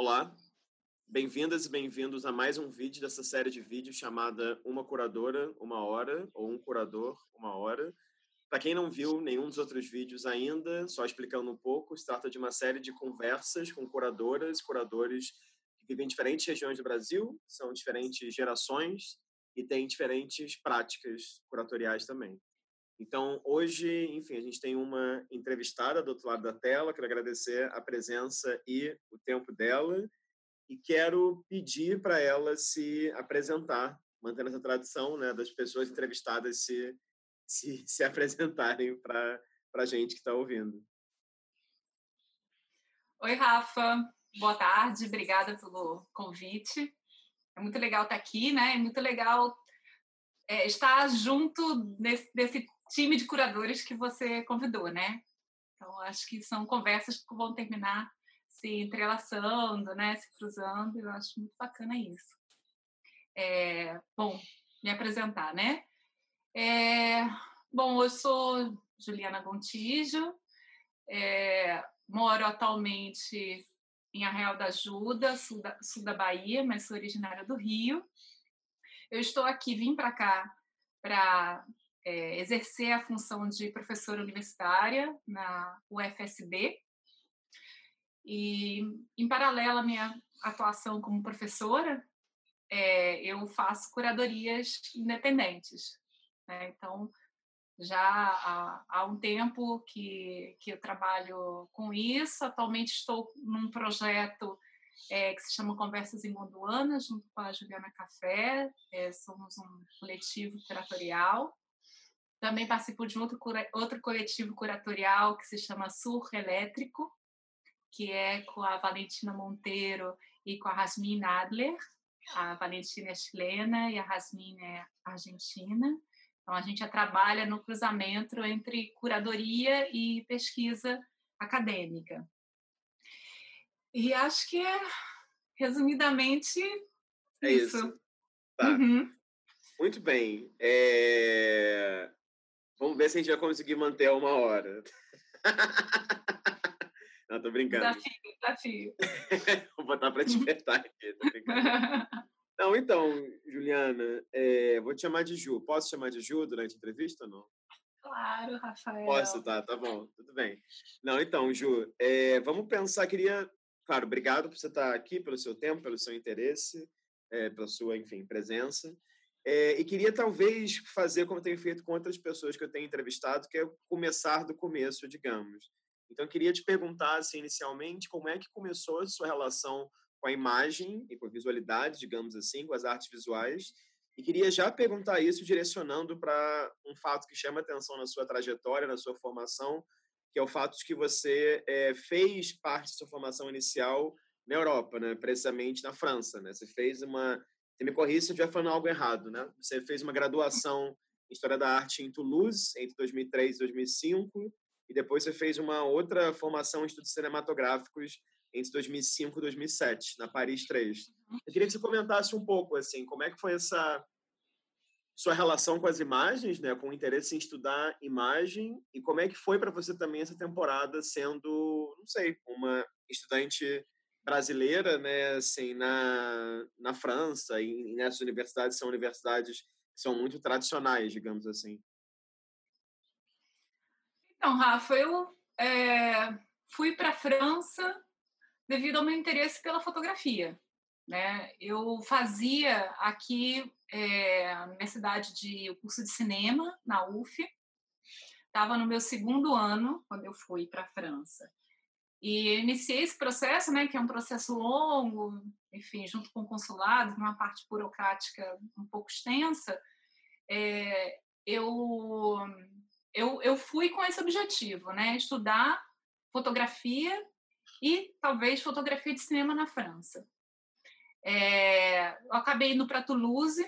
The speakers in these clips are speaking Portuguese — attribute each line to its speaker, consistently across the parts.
Speaker 1: Olá, bem-vindas e bem-vindos a mais um vídeo dessa série de vídeos chamada Uma Curadora, Uma Hora, ou Um Curador, Uma Hora. Para quem não viu nenhum dos outros vídeos ainda, só explicando um pouco, se trata de uma série de conversas com curadoras curadores que vivem em diferentes regiões do Brasil, são diferentes gerações e têm diferentes práticas curatoriais também. Então, hoje, enfim, a gente tem uma entrevistada do outro lado da tela. Quero agradecer a presença e o tempo dela. E quero pedir para ela se apresentar, mantendo essa tradição né, das pessoas entrevistadas se, se, se apresentarem para a gente que está ouvindo.
Speaker 2: Oi, Rafa. Boa tarde. Obrigada pelo convite. É muito legal estar aqui, né? É muito legal é, estar junto desse, desse time de curadores que você convidou, né? Então, acho que são conversas que vão terminar se entrelaçando, né? Se cruzando. Eu acho muito bacana isso. É, bom, me apresentar, né? É, bom, eu sou Juliana Gontijo, é, moro atualmente em Arraial da Ajuda, sul da, sul da Bahia, mas sou originária do Rio. Eu estou aqui, vim para cá para é, exercer a função de professora universitária na UFSB. E, em paralelo à minha atuação como professora, é, eu faço curadorias independentes. Né? Então, já há, há, um tempo que, que eu trabalho com isso. Atualmente estou num projeto é, que se chama Conversas em Monduana, junto com a Juliana Café. É, somos um coletivo curatorial. Também participo de outro, outro coletivo curatorial que se chama Sur Elétrico, que é com a Valentina Monteiro e com a Rasmin Adler. A Valentina é chilena e a Rasmin é argentina. Então, a gente já trabalha no cruzamento entre curadoria e pesquisa acadêmica. E acho que é, resumidamente,
Speaker 1: é isso. isso. Tá. Uhum. Muito bem. É... Vamos ver se a gente vai conseguir manter uma hora. Não, tô brincando.
Speaker 2: Desafio, desafio.
Speaker 1: Vou botar para despertar aqui, tô brincando. Não, então, Juliana, é, vou te chamar de Ju. Posso chamar de Ju durante a entrevista ou não?
Speaker 2: Claro, Rafael.
Speaker 1: Posso, tá, tá bom, tudo bem. Não, então, Ju, é, vamos pensar, queria, claro, obrigado por você estar aqui, pelo seu tempo, pelo seu interesse, é, pela sua, enfim, presença. É, e queria talvez fazer como tenho feito com outras pessoas que eu tenho entrevistado, que é começar do começo, digamos. Então, queria te perguntar, assim, inicialmente, como é que começou a sua relação com a imagem e com a visualidade, digamos assim, com as artes visuais. E queria já perguntar isso direcionando para um fato que chama atenção na sua trajetória, na sua formação, que é o fato de que você é, fez parte da sua formação inicial na Europa, né? precisamente na França. Né? Você fez uma você me corrija se eu estiver falando algo errado, né? Você fez uma graduação em História da Arte em Toulouse entre 2003 e 2005 e depois você fez uma outra formação em Estudos Cinematográficos entre 2005 e 2007, na Paris 3. Uhum. Eu queria que você comentasse um pouco, assim, como é que foi essa sua relação com as imagens, né, com o interesse em estudar imagem e como é que foi para você também essa temporada sendo, não sei, uma estudante brasileira, né, assim, na, na França e nessas universidades são universidades que são muito tradicionais, digamos assim.
Speaker 2: Então, Rafa, eu é, fui para a França devido ao meu interesse pela fotografia. Né? Eu fazia aqui é, na minha cidade de o curso de cinema na UF. Estava no meu segundo ano quando eu fui para a França. E iniciei esse processo, né, que é um processo longo, enfim, junto com o consulado, uma parte burocrática um pouco extensa, é, eu, eu, eu fui com esse objetivo, né, estudar fotografia e talvez fotografia de cinema na França. É, eu acabei indo para Toulouse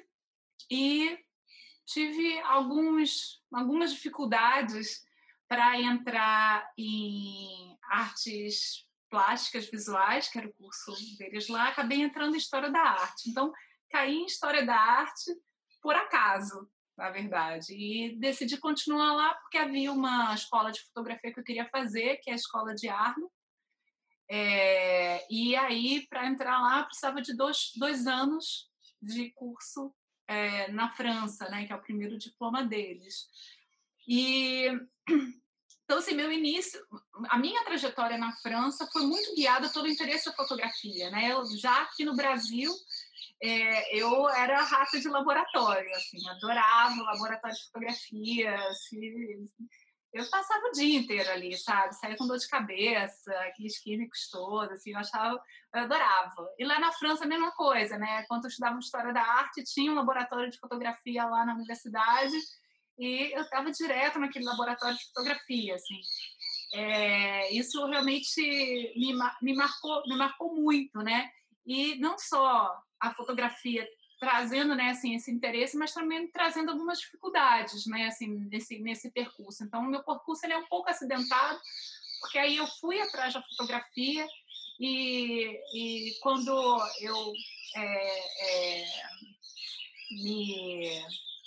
Speaker 2: e tive alguns, algumas dificuldades para entrar em artes plásticas visuais, que era o curso deles lá, acabei entrando em História da Arte. Então, caí em História da Arte por acaso, na verdade. E decidi continuar lá porque havia uma escola de fotografia que eu queria fazer, que é a Escola de Arno. É, e aí, para entrar lá, precisava de dois, dois anos de curso é, na França, né, que é o primeiro diploma deles. E então, assim, meu início, a minha trajetória na França foi muito guiada pelo interesse da fotografia, né? Eu, já aqui no Brasil, é, eu era rata de laboratório, assim, adorava o laboratório de fotografia, assim, eu passava o dia inteiro ali, sabe? Saía com dor de cabeça, aqueles químicos todos, assim, eu achava, eu adorava. E lá na França a mesma coisa, né? Quando eu estudava História da Arte, tinha um laboratório de fotografia lá na universidade e eu estava direto naquele laboratório de fotografia, assim. É, isso realmente me, me, marcou, me marcou muito, né? E não só a fotografia trazendo né, assim, esse interesse, mas também trazendo algumas dificuldades né, assim, nesse, nesse percurso. Então, o meu percurso ele é um pouco acidentado, porque aí eu fui atrás da fotografia e, e quando eu é, é, me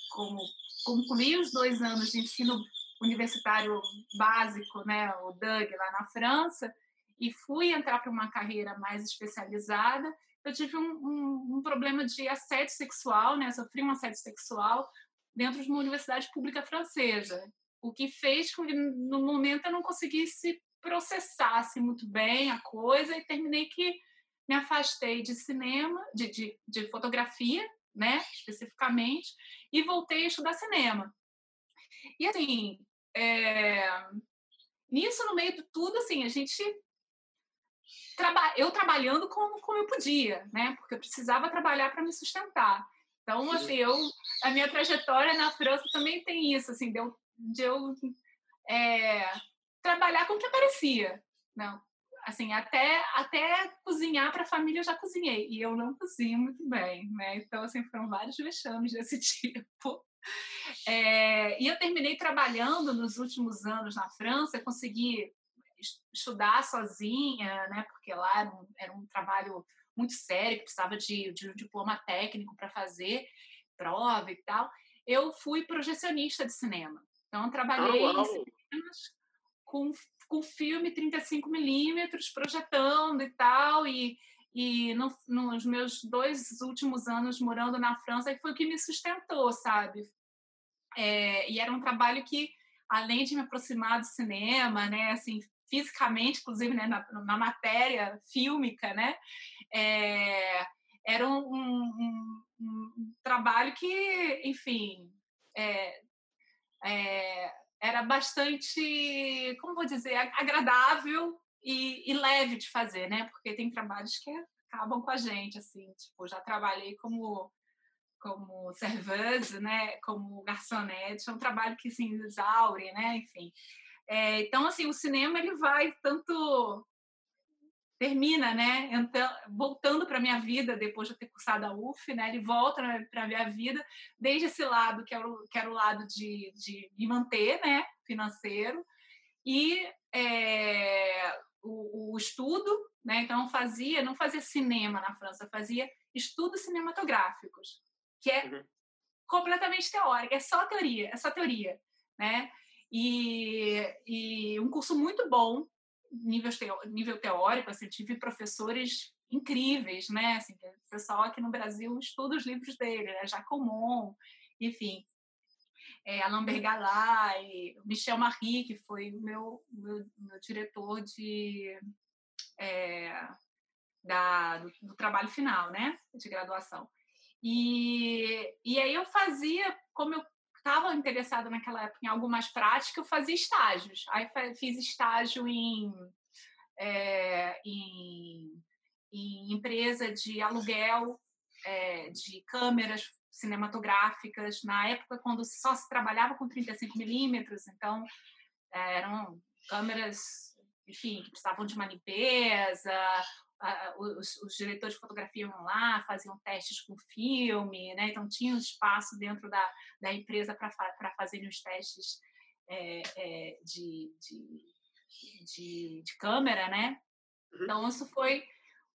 Speaker 2: como, concluí os dois anos de ensino universitário básico, né, o DUG, lá na França, e fui entrar para uma carreira mais especializada, eu tive um, um, um, problema de assédio sexual, né? Sofri um assédio sexual dentro de uma universidade pública francesa, o que fez com que no momento eu não conseguisse processasse muito bem a coisa e terminei que me afastei de cinema, de, de, de fotografia, né, especificamente, e voltei a estudar cinema. E assim, é... nisso no meio de tudo, assim, a gente traba eu trabalhando como, como eu podia, né? Porque eu precisava trabalhar para me sustentar. Então, assim, eu, a minha trajetória na França também tem isso, assim, de eu, de eu é, trabalhar com o que aparecia. Não, assim, até, até cozinhar para a família eu já cozinhei, e eu não cozinho muito bem, né? Então, assim, foram vários vexames desse tipo. É, e eu terminei trabalhando nos últimos anos na França, consegui estudar sozinha, né? Porque lá era um, era um trabalho muito sério, que precisava de, de um diploma técnico para fazer prova e tal. Eu fui projecionista de cinema. Então, trabalhei oh, em cinemas com, com filme 35 milímetros, projetando e tal, e, e no, nos meus dois últimos anos morando na França, foi o que me sustentou, sabe? É, e era um trabalho que, além de me aproximar do cinema, né, assim, fisicamente, inclusive né, na, na matéria fílmica, né? É, era um, um, um, trabalho que, enfim, é, é, era bastante, como vou dizer, agradável e, e, leve de fazer, né? Porque tem trabalhos que acabam com a gente, assim, tipo, já trabalhei como como serveuse, né, como garçonete, é um trabalho que se assim, exaure, né, enfim. É, então, assim, o cinema ele vai tanto termina, né? Então, voltando para minha vida depois de ter cursado a UF, né? Ele volta para a minha vida desde esse lado que era o, que era o lado de, de me manter, né? Financeiro e é, o, o, estudo, né? Então fazia, não fazia cinema na França, fazia estudos cinematográficos, que é uhum. completamente teórico, é só teoria, é só teoria, né? E, e um curso muito bom, nível, nível teórico, assim, tive professores incríveis, né? Assim, o pessoal aqui no Brasil estuda os livros dele, né? Jacomon, enfim, é, Alain Bergalai, Michel Marie, que foi meu, meu, meu diretor de, é, da, do, do, trabalho final, né? De graduação. E, e aí eu fazia, como eu estava interessada naquela época em algo mais prático, eu fazia estágios. Aí fiz estágio em, é, em, em, empresa de aluguel é, de câmeras cinematográficas, na época quando só se trabalhava com 35 milímetros, então eram câmeras, enfim, que precisavam de uma limpeza, os, os, diretores de fotografia iam lá, faziam testes com filme, né? então tinha um espaço dentro da, da empresa para fazerem os testes é, é, de, de, de, de, câmera, né? Uhum. Então isso foi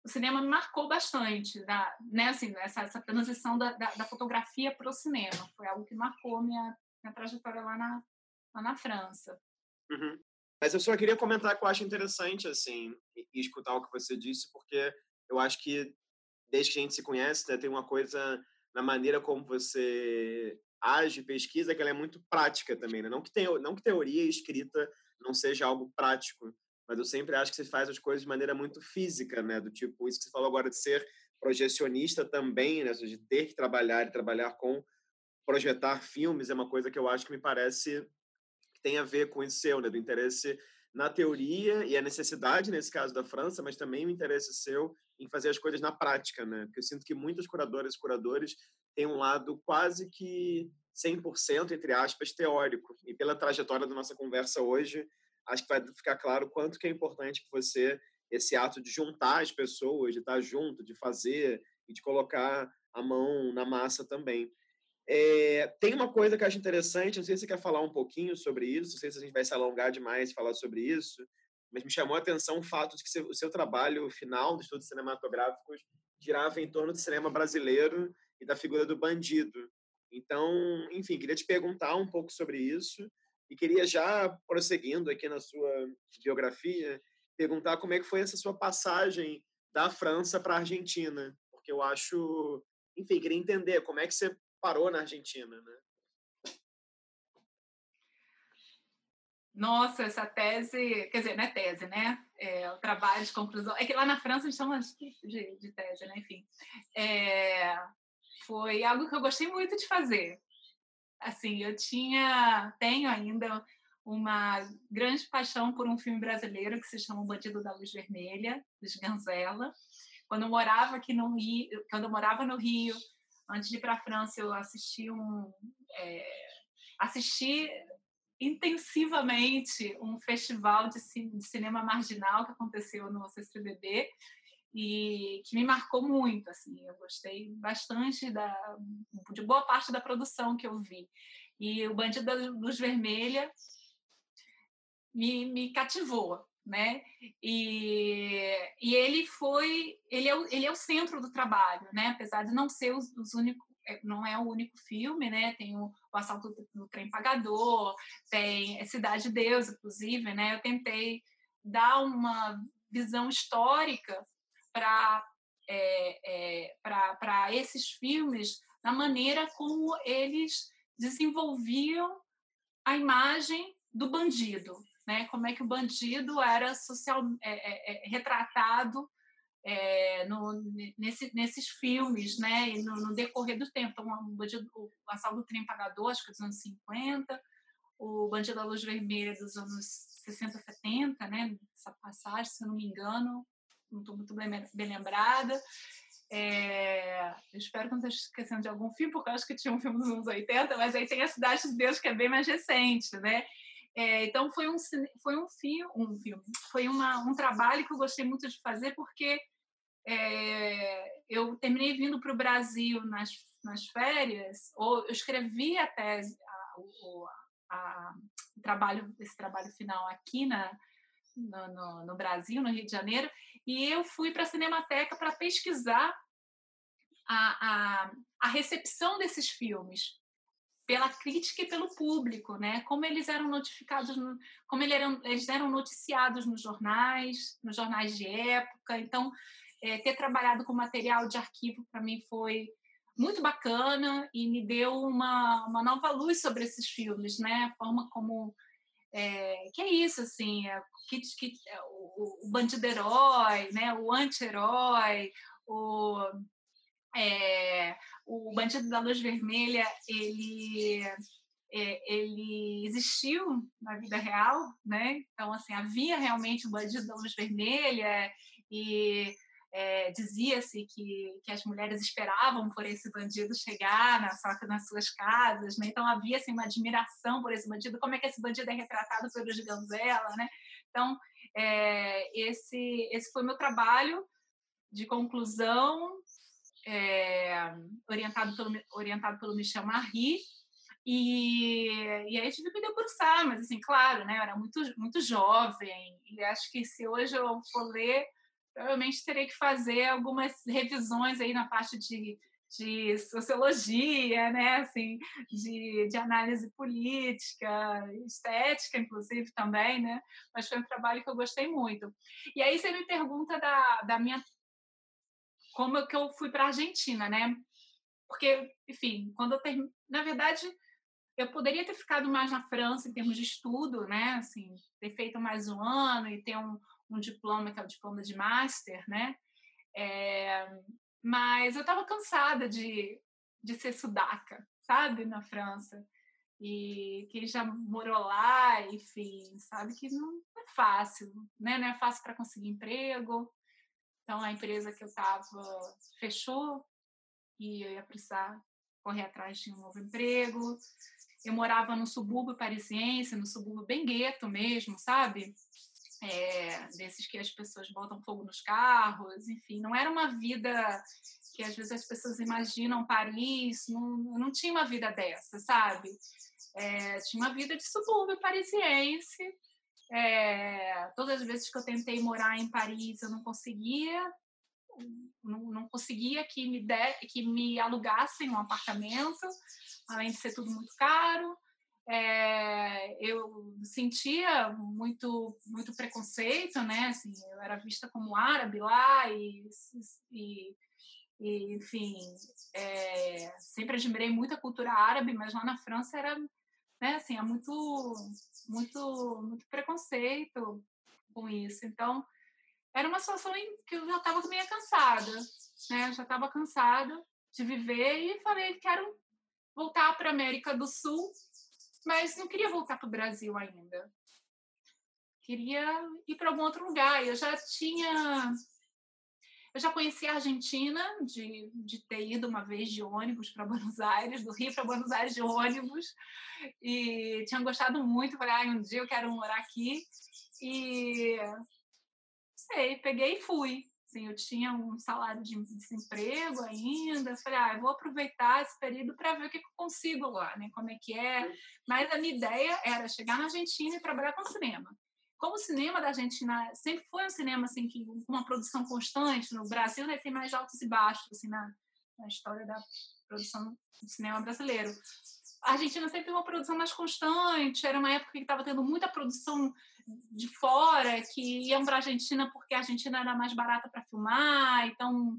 Speaker 2: o cinema me marcou bastante, da, né? Assim, essa, essa transição da, da, da fotografia para o cinema foi algo que marcou minha, minha trajetória lá na, lá na França.
Speaker 1: Uhum. Mas eu só queria comentar que eu acho interessante, assim, e escutar o que você disse, porque eu acho que desde que a gente se conhece, né, tem uma coisa na maneira como você age, pesquisa, que ela é muito prática também, né? Não que, teo, não que teoria escrita não seja algo prático, mas eu sempre acho que você faz as coisas de maneira muito física, né? Do tipo, isso que você falou agora de ser projecionista também, né? De ter que trabalhar e trabalhar com projetar filmes é uma coisa que eu acho que me parece que tem a ver com isso seu, né? Do interesse na teoria e a necessidade, nesse caso da França, mas também o interesse seu em fazer as coisas na prática, né? Porque eu sinto que muitas curadoras e curadores têm um lado quase que 100%, entre aspas, teórico. E pela trajetória da nossa conversa hoje, acho que vai ficar claro quanto que é importante que você esse ato de juntar as pessoas, de estar junto, de fazer e de colocar a mão na massa também. É, tem uma coisa que eu acho interessante, não sei se você quer falar um pouquinho sobre isso, não sei se a gente vai se alongar demais e falar sobre isso, mas me chamou a atenção o fato de que o seu trabalho final dos estudos cinematográficos girava em torno do cinema brasileiro e da figura do bandido. Então, enfim, queria te perguntar um pouco sobre isso e queria já prosseguindo aqui na sua biografia, perguntar como é que foi essa sua passagem da França para a Argentina, porque eu acho, enfim, queria entender como é que você parou na Argentina, né?
Speaker 2: Nossa, essa tese, quer dizer, não é tese, né? É, o trabalho de conclusão. É que lá na França a gente chama de, de tese, né? Enfim. É, foi algo que eu gostei muito de fazer. Assim, eu tinha, tenho ainda uma grande paixão por um filme brasileiro que se chama O Bandido da Luz Vermelha, de Ganzella. Quando eu morava aqui no Rio, quando eu morava no Rio, antes de ir para a França, eu assisti um é, assisti intensivamente um festival de, cinema marginal que aconteceu no CCBB e que me marcou muito, assim, eu gostei bastante da, de boa parte da produção que eu vi. E o Bandido da Luz Vermelha me, me cativou, né? E, e ele foi, ele é, o, ele é o centro do trabalho, né? Apesar de não ser os, os únicos é, não é o único filme, né? Tem o, o Assalto do, do, Trem Pagador, tem Cidade de Deus, inclusive, né? Eu tentei dar uma visão histórica para é, é, para esses filmes na maneira como eles desenvolviam a imagem do bandido, né? Como é que o bandido era social é, é, é retratado é, no, nesse, nesses filmes, né? E no, no, decorrer do tempo. Então, o, bandido, o assalto do trem pagador, acho que dos anos 50, o Bandido da Luz Vermelha dos anos 60, 70, né? Essa passagem, se não me engano, não estou muito bem, bem lembrada. É, eu espero que não esteja esquecendo de algum filme, porque eu acho que tinha um filme dos anos 80, mas aí tem A Cidade de Deus, que é bem mais recente, né? É, então foi um, foi um, filme, um filme, foi uma, um trabalho que eu gostei muito de fazer, porque é, eu terminei vindo para o Brasil nas, nas férias, ou eu escrevi a tese, a, o, a, o trabalho, esse trabalho final aqui na, no, no, no Brasil, no Rio de Janeiro, e eu fui para a Cinemateca para pesquisar a, a, a recepção desses filmes pela crítica e pelo público, né? Como eles eram notificados, no, como eles eram, eles eram noticiados nos jornais, nos jornais de época. Então, é, ter trabalhado com material de arquivo para mim foi muito bacana e me deu uma, uma nova luz sobre esses filmes, né? A forma como é, que é isso assim, é, que, que, é, o, o bandido herói, né? O anti-herói, o é, o bandido da luz vermelha ele é, ele existiu na vida real, né? Então assim havia realmente um bandido da luz vermelha e é, dizia-se que, que as mulheres esperavam por esse bandido chegar na, sua, nas suas casas, né? então havia assim, uma admiração por esse bandido, como é que esse bandido é retratado pelo Ganzella, né? Então, é, esse, esse foi meu trabalho de conclusão, é, orientado, pelo, orientado pelo Michel Marie, e, e aí tive que debruçar, mas assim, claro, né, eu era muito, muito jovem, e acho que se hoje eu for ler provavelmente terei que fazer algumas revisões aí na parte de de sociologia, né, assim, de, de análise política, estética, inclusive, também, né, mas foi um trabalho que eu gostei muito. E aí você me pergunta da, da minha... como é que eu fui para a Argentina, né, porque, enfim, quando eu termino... Na verdade, eu poderia ter ficado mais na França em termos de estudo, né, assim, ter feito mais um ano e ter um, um diploma, que é o diploma de master, né, é, mas eu estava cansada de, de ser sudaca, sabe, na França. E quem já morou lá, enfim, sabe que não é fácil, né? Não é fácil para conseguir emprego. Então, a empresa que eu estava fechou e eu ia precisar correr atrás de um novo emprego. Eu morava no subúrbio parisiense, no subúrbio bem gueto mesmo, sabe? é, desses que as pessoas botam fogo nos carros, enfim, não era uma vida que às vezes as pessoas imaginam Paris, não, não tinha uma vida dessa, sabe? É, tinha uma vida de subúrbio parisiense. É, todas as vezes que eu tentei morar em Paris, eu não conseguia, não, não conseguia que me, de, que me alugassem um apartamento, além de ser tudo muito caro é, eu sentia muito muito preconceito, né? Assim, eu era vista como árabe lá e, e, e enfim, é, sempre admirei muito a cultura árabe, mas lá na França era, né? Assim, há muito muito muito preconceito com isso. Então era uma situação em que eu já estava meio cansada, né? Já estava cansada de viver e falei quero voltar para a América do Sul mas não queria voltar para o Brasil ainda. Queria ir para algum outro lugar. Eu já tinha. Eu já conheci a Argentina, de, de ter ido uma vez de ônibus para Buenos Aires, do Rio para Buenos Aires de ônibus, e tinha gostado muito. Falei, ah, um dia eu quero morar aqui. E sei, peguei e fui. Assim, eu tinha um salário de desemprego ainda. Falei, ah, eu vou aproveitar esse período para ver o que, que eu consigo lá, né? Como é que é. Mas a minha ideia era chegar na Argentina e trabalhar com cinema. Como o cinema da Argentina sempre foi um cinema assim que uma produção constante no Brasil, né, tem mais altos e baixos assim na, na história da produção do cinema brasileiro a Argentina sempre uma produção mais constante, era uma época que estava tendo muita produção de fora que iam para a Argentina porque a Argentina era mais barata para filmar, então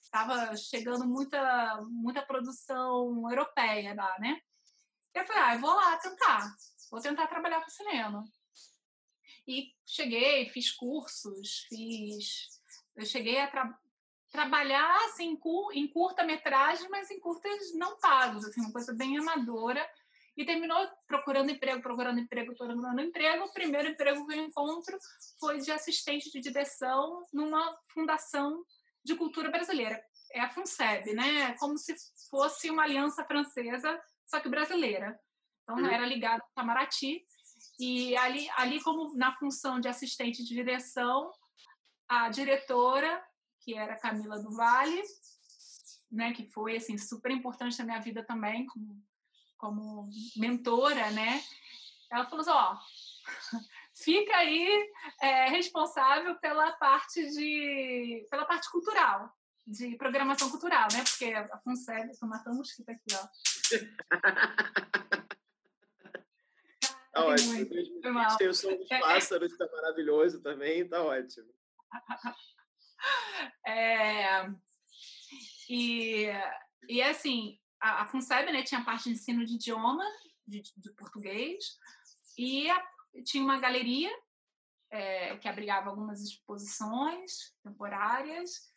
Speaker 2: estava é, chegando muita, muita produção europeia lá, né? Eu falei, ah, eu vou lá tentar, vou tentar trabalhar com cinema. E cheguei, fiz cursos, fiz. Eu cheguei a, tra trabalhar assim, em curta-metragem, mas em curtas não pagos, assim, uma coisa bem amadora. E terminou procurando emprego, procurando emprego, procurando emprego. O primeiro emprego que eu encontro foi de assistente de direção numa fundação de cultura brasileira. É a FUNSEB, né? Como se fosse uma aliança francesa, só que brasileira. Então, uhum. era ligado ao Itamaraty. E ali, ali, como na função de assistente de direção, a diretora que era Camila do Vale, né, que foi assim super importante na minha vida também como como mentora, né? Ela falou assim, ó, fica aí é, responsável pela parte de pela parte cultural, de programação cultural, né? Porque a FUNSEB, estou matando um mosquito aqui, ó.
Speaker 1: Tá ótimo. Tem o som dos é, é. pássaros, que tá maravilhoso também, tá ótimo.
Speaker 2: É, e, e assim, a, a FUNSEB né, tinha parte de ensino de idioma, de, de português, e a, tinha uma galeria é, que abrigava algumas exposições temporárias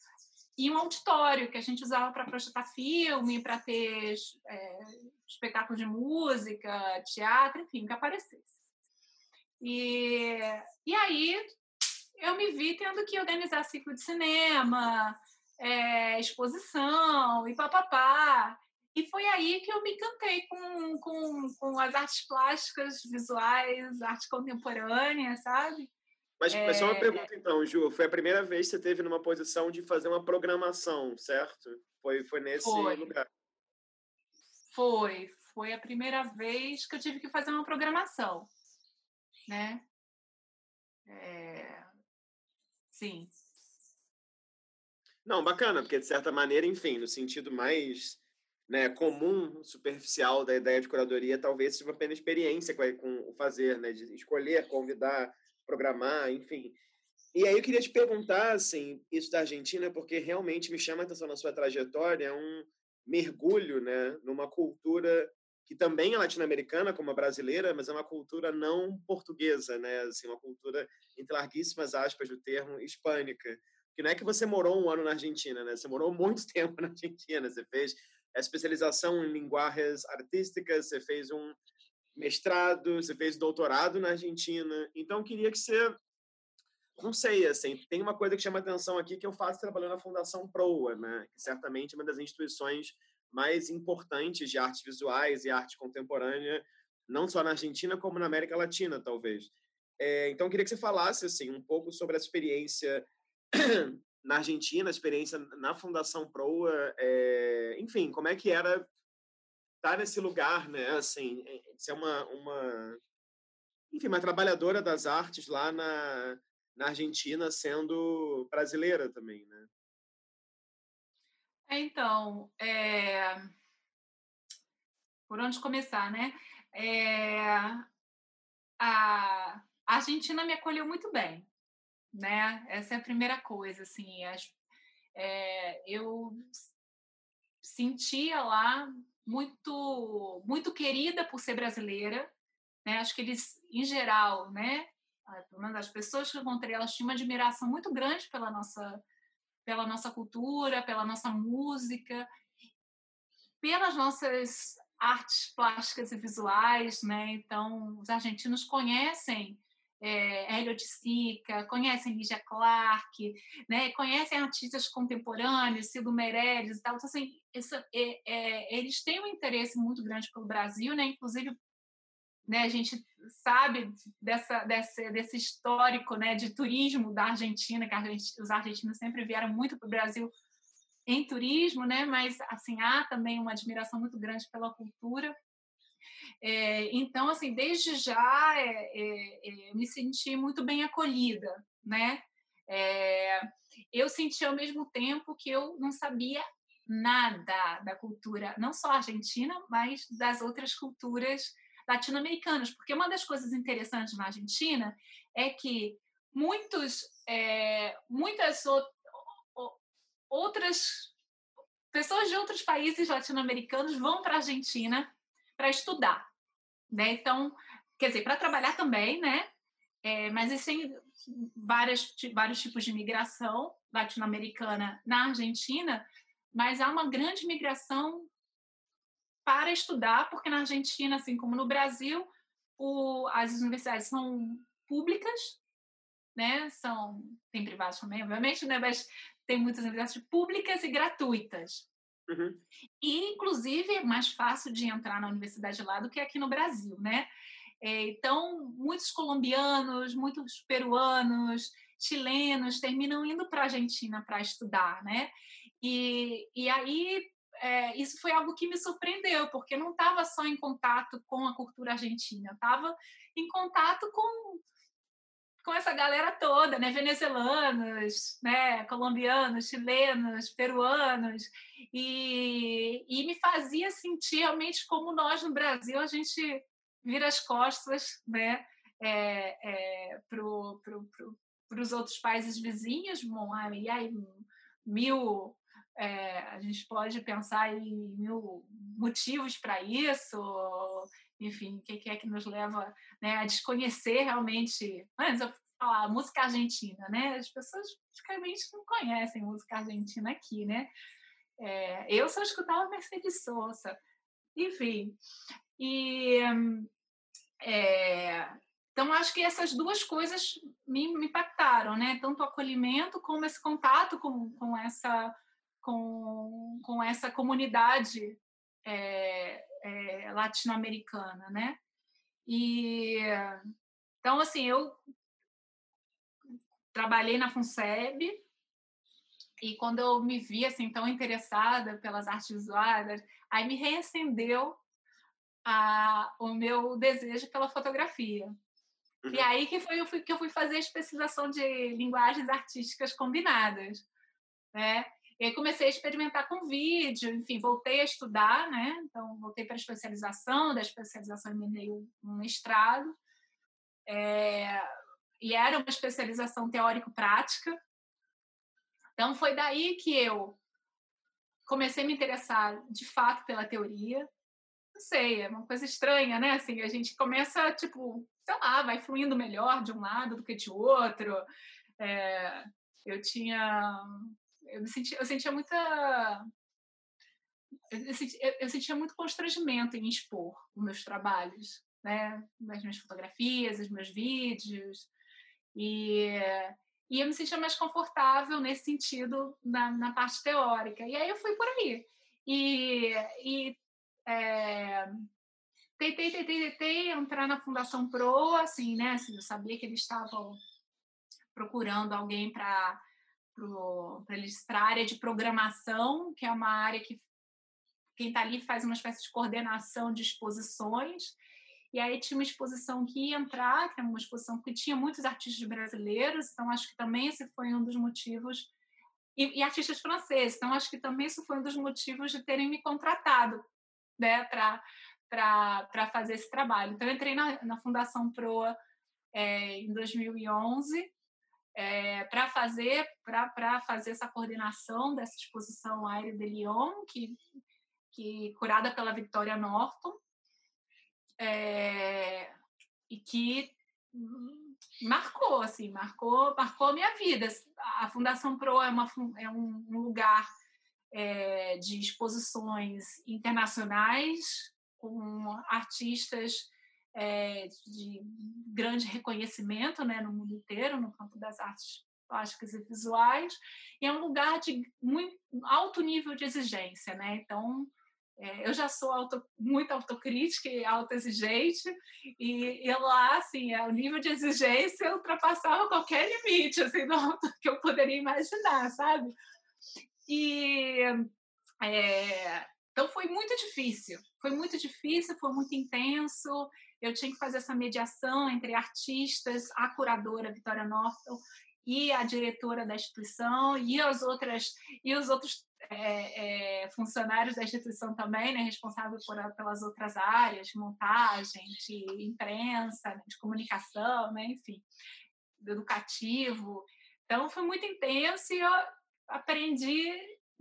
Speaker 2: e um auditório que a gente usava para projetar filme, para ter é, espetáculo de música, teatro, enfim, que aparecesse. E, e aí eu me vi tendo que organizar ciclo de cinema, é, exposição e papapá. E foi aí que eu me encantei com, com, com as artes plásticas, visuais, arte contemporânea, sabe?
Speaker 1: Mas, é... só uma pergunta então, Ju. Foi a primeira vez que você teve numa posição de fazer uma programação, certo? Foi, foi nesse foi. lugar?
Speaker 2: Foi. Foi a primeira vez que eu tive que fazer uma programação, né? É... Sim.
Speaker 1: Não, bacana, porque de certa maneira, enfim, no sentido mais né, comum, superficial da ideia de curadoria, talvez seja apenas experiência com o fazer, né, de escolher, convidar, programar, enfim. E aí eu queria te perguntar, assim, isso da Argentina, porque realmente me chama a atenção na sua trajetória, é um mergulho, né, numa cultura que também é latino-americana, como a brasileira, mas é uma cultura não portuguesa, né, assim, uma cultura, entre larguíssimas aspas do termo, hispânica. Que não é que você morou um ano na Argentina, né, você morou muito tempo na Argentina, você fez a especialização em linguagens artísticas, você fez um mestrado, você fez doutorado na Argentina. Então, queria que você não sei, assim, tem uma coisa que chama atenção aqui que eu faço trabalhando na Fundação Proa, né? Que certamente é uma das instituições mais importantes de artes visuais e arte contemporânea, não só na Argentina como na América Latina, talvez. É, então, queria que você falasse assim um pouco sobre a experiência na Argentina, a experiência na Fundação Proa, é, enfim, como é que era estar nesse lugar, né? Assim, é, ser uma, uma, enfim, uma trabalhadora das artes lá na na Argentina sendo brasileira também, né?
Speaker 2: É, então, é... por onde começar, né? É... A... Argentina me acolheu muito bem, né? Essa é a primeira coisa, assim. As... É... Eu sentia lá muito muito querida por ser brasileira, né? Acho que eles, em geral, né? pelo menos as pessoas que eu encontrei, elas tinham uma admiração muito grande pela nossa, pela nossa cultura, pela nossa música, pelas nossas artes plásticas e visuais, né? Então, os argentinos conhecem é, Elliot Sica, conhecem Lígia Clark, né? Conhecem artistas contemporâneos, Cido Meirelles e tal. Então, assim, é, é, eles têm um interesse muito grande pelo Brasil, né? Inclusive né, a gente sabe dessa, desse histórico né, de turismo da Argentina, que os argentinos sempre vieram muito para o Brasil em turismo, né, mas assim há também uma admiração muito grande pela cultura. É, então, assim, desde já é, é, é me senti muito bem acolhida, né? É, eu senti ao mesmo tempo que eu não sabia nada da cultura, não só argentina, mas das outras culturas latino-americanos, porque uma das coisas interessantes na Argentina é que muitos, é, muitas outras pessoas de outros países latino-americanos vão para a Argentina para estudar, né? Então, quer dizer, para trabalhar também, né? É, mas existem várias, vários tipos de migração latino-americana na Argentina, mas há uma grande migração para estudar, porque na Argentina, assim como no Brasil, o, as universidades são públicas, né? São tem privadas também, obviamente, né? Mas tem muitas universidades públicas e gratuitas. Uhum. E, inclusive, é mais fácil de entrar na universidade lá do que aqui no Brasil, né? É, então, muitos colombianos, muitos peruanos, chilenos terminam indo para a Argentina para estudar, né? E, e aí é, isso foi algo que me surpreendeu, porque não estava só em contato com a cultura argentina, estava em contato com com essa galera toda, né, venezuelanos, né, colombianos, chilenos, peruanos, e, e me fazia sentir realmente como nós no Brasil a gente vira as costas, né, é, é, para pro, pro, os outros países vizinhos, bom, aí, aí mil é, a gente pode pensar em mil motivos para isso, enfim, o que, é que nos leva né, a desconhecer realmente. Antes eu falar música argentina, né? As pessoas praticamente não conhecem música argentina aqui, né? É, eu só escutava Mercedes Sosa, enfim. E é, então acho que essas duas coisas me, me impactaram, né? Tanto o acolhimento como esse contato com, com essa com, com essa comunidade é, latino-americana, né? E então assim eu trabalhei na Funseb e quando eu me vi assim tão interessada pelas artes visuais, aí me reacendeu a, o meu desejo pela fotografia. Uhum. E aí que foi eu fui, que eu fui fazer a especialização de linguagens artísticas combinadas né? E aí comecei a experimentar com vídeo, enfim, voltei a estudar, né? Então, voltei para a especialização, da especialização emendei um mestrado. É, e era uma especialização teórico-prática. Então, foi daí que eu comecei a me interessar, de fato, pela teoria. Não sei, é uma coisa estranha, né? Assim, a gente começa, tipo, sei lá, vai fluindo melhor de um lado do que de outro. É, eu tinha eu me sentia, eu sentia muita eu sentia, eu sentia muito constrangimento em expor os meus trabalhos, né, as minhas fotografias, os meus vídeos e e eu me sentia mais confortável nesse sentido na, na parte teórica. E aí eu fui por aí. E, e é, tentei, tentei, tentei entrar na Fundação Pro, assim, né? Assim, eu sabia que eles estavam procurando alguém para para a área de programação, que é uma área que quem está ali faz uma espécie de coordenação de exposições. E aí tinha uma exposição que ia entrar, que era uma exposição que tinha muitos artistas brasileiros, então acho que também esse foi um dos motivos. E, e artistas franceses, então acho que também isso foi um dos motivos de terem me contratado né, para fazer esse trabalho. Então eu entrei na, na Fundação Proa é, em 2011 é, para fazer para fazer essa coordenação dessa exposição Aire de Lyon, que, que curada pela Victoria Norton, é, e que marcou assim marcou marcou a minha vida. A Fundação Pro é, uma, é um lugar é, de exposições internacionais com artistas é, de grande reconhecimento né, no mundo inteiro, no campo das artes plásticas e visuais, e é um lugar de muito alto nível de exigência. Né? Então, é, eu já sou auto, muito autocrítica e autoexigente, e, e lá, assim, é, o nível de exigência ultrapassava qualquer limite assim, do, que eu poderia imaginar, sabe? E é, então foi muito difícil, foi muito difícil, foi muito intenso eu tinha que fazer essa mediação entre artistas, a curadora Vitória Norton e a diretora da instituição e as outras e os outros é, é, funcionários da instituição também, né, responsáveis por, pelas outras áreas, de montagem, de imprensa, de comunicação, né, enfim, educativo. Então foi muito intenso e eu aprendi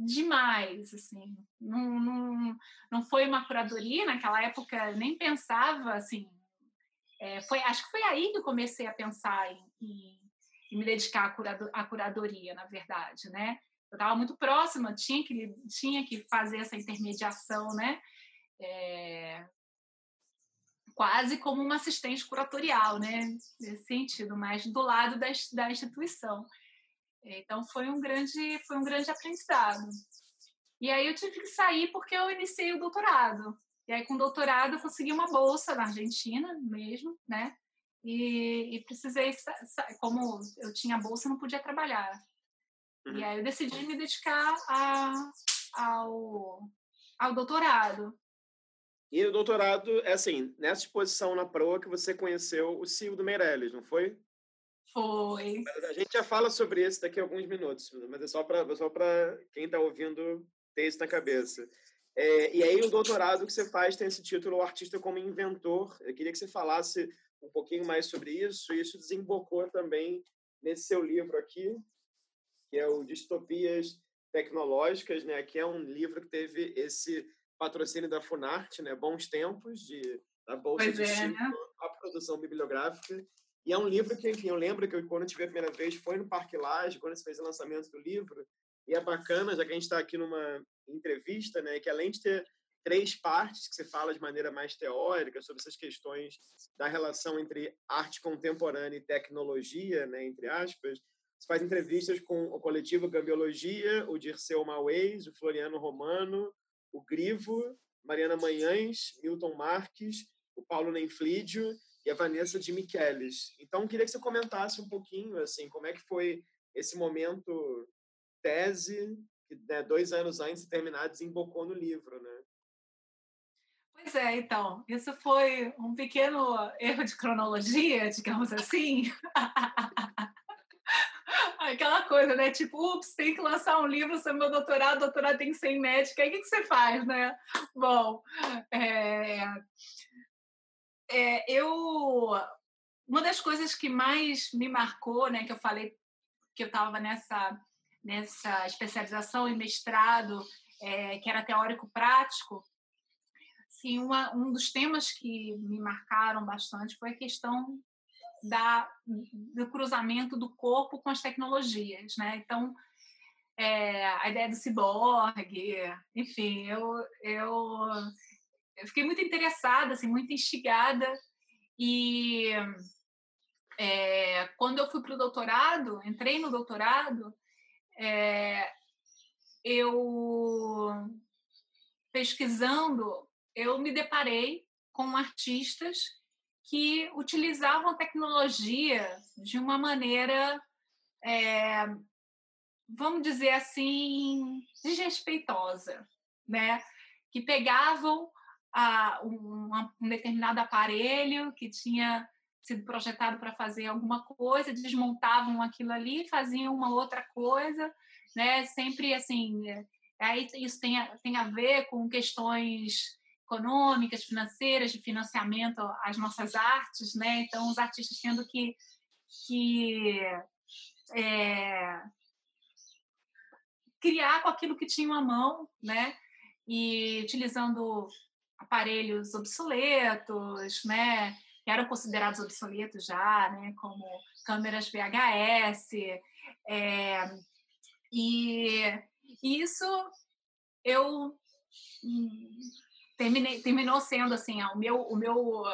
Speaker 2: demais, assim. Não, não, não foi uma curadoria, naquela época nem pensava, assim. É, foi, acho que foi aí que eu comecei a pensar em, em, em me dedicar à, curado, à curadoria, na verdade, né? Eu estava muito próxima, tinha que, tinha que fazer essa intermediação, né? É, quase como uma assistente curatorial, né? Nesse sentido, mas do lado da, da instituição. Então foi um grande foi um grande aprendizado. E aí eu tive que sair porque eu iniciei o doutorado. E aí com o doutorado eu consegui uma bolsa na Argentina mesmo, né? E, e precisei como eu tinha bolsa não podia trabalhar. Uhum. E aí eu decidi me dedicar a, ao ao doutorado.
Speaker 1: E o doutorado é assim, nessa exposição na proa que você conheceu o Silvio Meirelles, não foi?
Speaker 2: Foi.
Speaker 1: A gente já fala sobre isso daqui a alguns minutos, mas é só para só quem está ouvindo ter isso na cabeça. É, e aí o doutorado que você faz tem esse título, o artista como inventor. Eu queria que você falasse um pouquinho mais sobre isso. E isso desembocou também nesse seu livro aqui, que é o Distopias Tecnológicas, né? Que é um livro que teve esse patrocínio da Funarte, né? Bons tempos de da bolsa
Speaker 2: pois
Speaker 1: de
Speaker 2: é, né?
Speaker 1: a produção bibliográfica e é um livro que, enfim, eu lembro que eu, quando eu tive a primeira vez foi no Parque Lage, quando você fez o lançamento do livro. E é bacana, já que a gente está aqui numa entrevista, né, que além de ter três partes que você fala de maneira mais teórica sobre essas questões da relação entre arte contemporânea e tecnologia, né, entre aspas, você faz entrevistas com o coletivo Gambiologia, o Dirceu Mauês, o Floriano Romano, o Grivo, Mariana Manhães, Milton Marques, o Paulo Nenflídio e a Vanessa de Michelis. Então, queria que você comentasse um pouquinho, assim, como é que foi esse momento tese, né, dois anos antes de terminar, desembocou no livro, né?
Speaker 2: Pois é, então, isso foi um pequeno erro de cronologia, digamos assim. Aquela coisa, né? Tipo, ups, tem que lançar um livro sobre meu doutorado, doutorado tem que ser em médica. Aí o que, que você faz, né? Bom, é, é, eu. Uma das coisas que mais me marcou, né, que eu falei que eu estava nessa, nessa especialização e mestrado, é, que era teórico-prático, assim, uma, um dos temas que me marcaram bastante foi a questão da, do cruzamento do corpo com as tecnologias, né? Então, é, a ideia do ciborgue, enfim, eu, eu, eu fiquei muito interessada, assim, muito instigada e é, quando eu fui para o doutorado, entrei no doutorado, é, eu pesquisando, eu me deparei com artistas que utilizavam tecnologia de uma maneira, é, vamos dizer assim, desrespeitosa, né? Que pegavam a, um, um determinado aparelho que tinha sido projetado para fazer alguma coisa, desmontavam aquilo ali, faziam uma outra coisa, né? Sempre assim, é, aí isso tem a, tem a ver com questões econômicas, financeiras, de financiamento às nossas artes, né? Então, os artistas tendo que, que é, criar com aquilo que tinham à mão, né? E utilizando aparelhos obsoletos, né? Eram considerados obsoletos já, né? Como câmeras VHS. É, e isso eu terminei, terminou sendo assim o meu o meu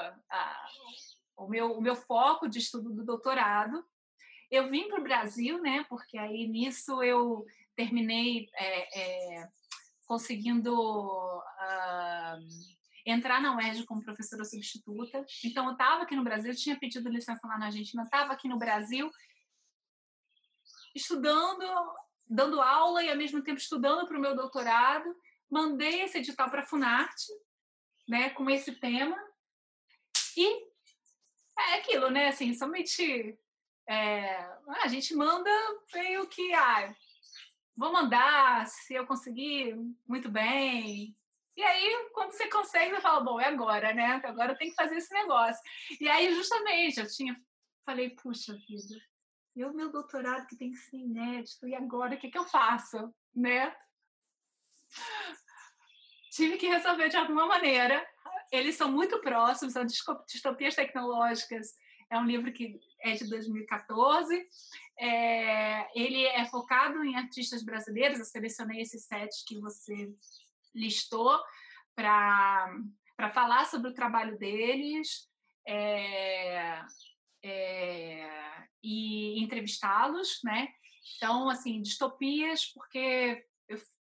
Speaker 2: o meu o meu foco de estudo do doutorado eu vim para o Brasil né porque aí nisso eu terminei é, é, conseguindo uh, entrar na UERJ como professora substituta. Então eu estava aqui no Brasil tinha pedido licença lá na Argentina estava aqui no Brasil estudando dando aula e ao mesmo tempo estudando para o meu doutorado. Mandei esse edital para a Funarte, né, com esse tema, e é aquilo, né, assim, somente é, a gente manda meio que, ah, vou mandar, se eu conseguir, muito bem. E aí, quando você consegue, você fala, bom, é agora, né? Agora eu tenho que fazer esse negócio. E aí, justamente, eu tinha, falei, puxa vida, eu, meu doutorado que tem que ser inédito, e agora, o que, que eu faço, né? tive que resolver de alguma maneira. Eles são muito próximos, são distopias tecnológicas. É um livro que é de 2014. É, ele é focado em artistas brasileiros. Eu selecionei esses sete que você listou para falar sobre o trabalho deles é, é, e entrevistá-los, né? Então, assim, distopias, porque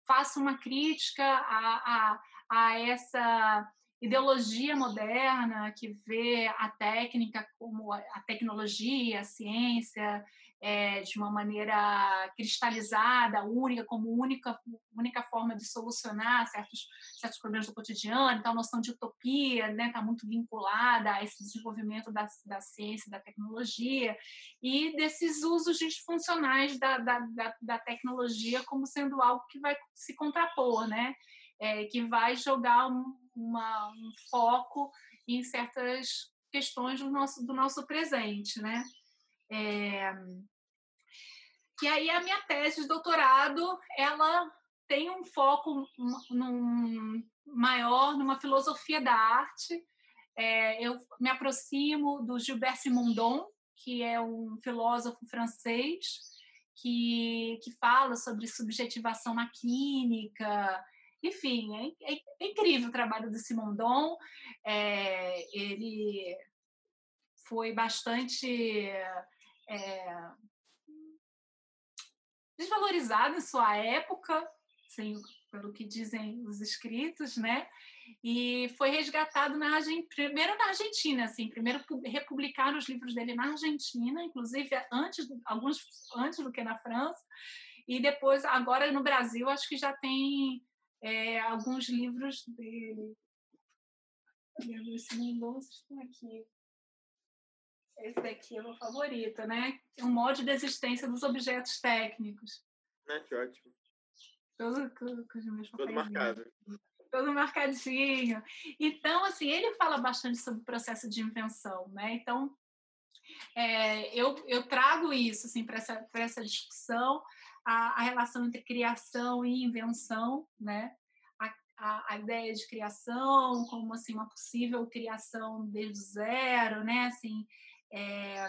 Speaker 2: faça uma crítica a, a, a essa ideologia moderna que vê a técnica como a tecnologia, a ciência, é, de uma maneira cristalizada, única, como única, única forma de solucionar certos, certos problemas do cotidiano. Então, a noção de utopia está né, tá muito vinculada a esse desenvolvimento da, da ciência da tecnologia e desses usos disfuncionais da, da, da, da tecnologia como sendo algo que vai se contrapor, né? É, que vai jogar um, uma, um foco em certas questões do nosso, do nosso presente, né? É, e aí a minha tese de doutorado, ela tem um foco num maior numa filosofia da arte. É, eu me aproximo do Gilbert Simondon, que é um filósofo francês que, que fala sobre subjetivação na química. Enfim, é, é, é incrível o trabalho do Simondon. É, ele foi bastante é, desvalorizado em sua época, assim, pelo que dizem os escritos, né? E foi resgatado na Argentina, primeiro na Argentina, assim, primeiro republicaram os livros dele na Argentina, inclusive antes alguns antes do que na França, e depois agora no Brasil acho que já tem é, alguns livros dele. Livros estão aqui. Esse daqui é o meu favorito, né? É um modo de existência dos objetos técnicos.
Speaker 1: Né, que ótimo.
Speaker 2: Todo, meus
Speaker 1: Todo marcado.
Speaker 2: Todo marcadinho. Então, assim, ele fala bastante sobre o processo de invenção, né? Então, é, eu, eu trago isso, assim, para essa, essa discussão, a, a relação entre criação e invenção, né? a, a, ideia de criação como assim uma possível criação desde zero, né? Assim, é,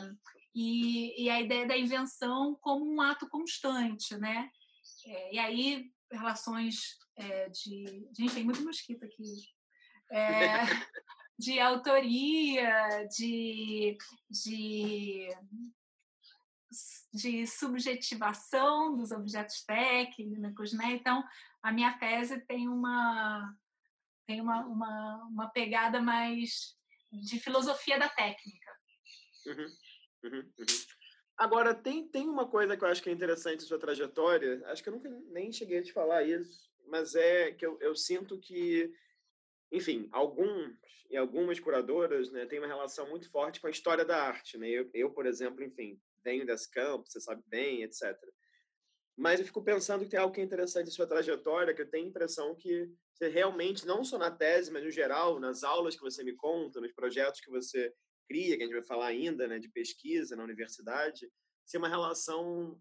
Speaker 2: e, e, a ideia da invenção como um ato constante, né? É, e aí relações é, de gente tem muito mosquito aqui de autoria, de, de de subjetivação dos objetos técnicos, né? Então, a minha tese tem uma tem uma, uma, uma pegada mais de filosofia da técnica.
Speaker 1: Uhum, uhum, uhum. Agora, tem, tem uma coisa que eu acho que é interessante em sua trajetória, acho que eu nunca nem cheguei a te falar isso, mas é que eu, eu sinto que, enfim, alguns e algumas curadoras né, têm uma relação muito forte com a história da arte. Né? Eu, eu por exemplo, enfim, venho desse campo, você sabe bem, etc. Mas eu fico pensando que tem algo que é interessante em sua trajetória, que eu tenho a impressão que você realmente, não só na tese, mas no geral, nas aulas que você me conta, nos projetos que você cria, que a gente vai falar ainda, né, de pesquisa na universidade, ser uma relação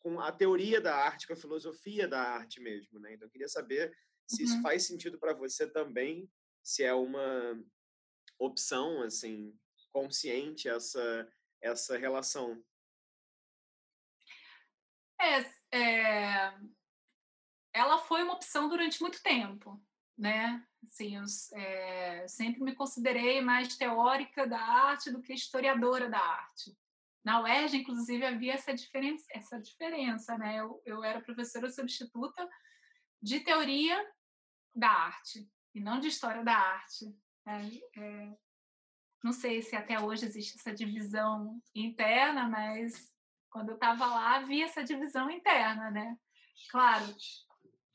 Speaker 1: com a teoria da arte, com a filosofia da arte mesmo, né? Então eu queria saber se uhum. isso faz sentido para você também, se é uma opção assim consciente essa essa relação.
Speaker 2: É, é, ela foi uma opção durante muito tempo, né? Assim, eu é, sempre me considerei mais teórica da arte do que historiadora da arte. Na UERJ, inclusive, havia essa diferença, essa diferença né? Eu, eu era professora substituta de teoria da arte e não de história da arte. É, é, não sei se até hoje existe essa divisão interna, mas quando eu estava lá havia essa divisão interna, né? Claro,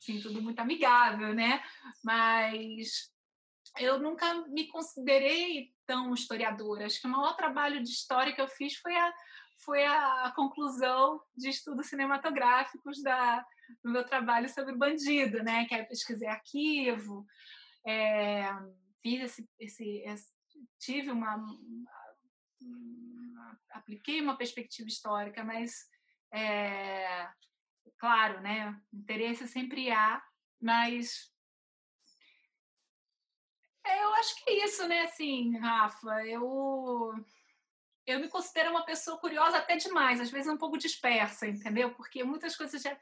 Speaker 2: sim, tudo muito amigável, né? Mas eu nunca me considerei tão historiadora. Acho que o maior trabalho de história que eu fiz foi a, foi a conclusão de estudos cinematográficos da, do meu trabalho sobre bandido, né? Que é pesquisei arquivo, é, fiz esse, esse, esse, tive uma, uma, apliquei uma perspectiva histórica, mas é, claro, né? Interesse sempre há, mas é, eu acho que é isso, né? Assim, Rafa, eu eu me considero uma pessoa curiosa até demais, às vezes um pouco dispersa, entendeu? Porque muitas coisas já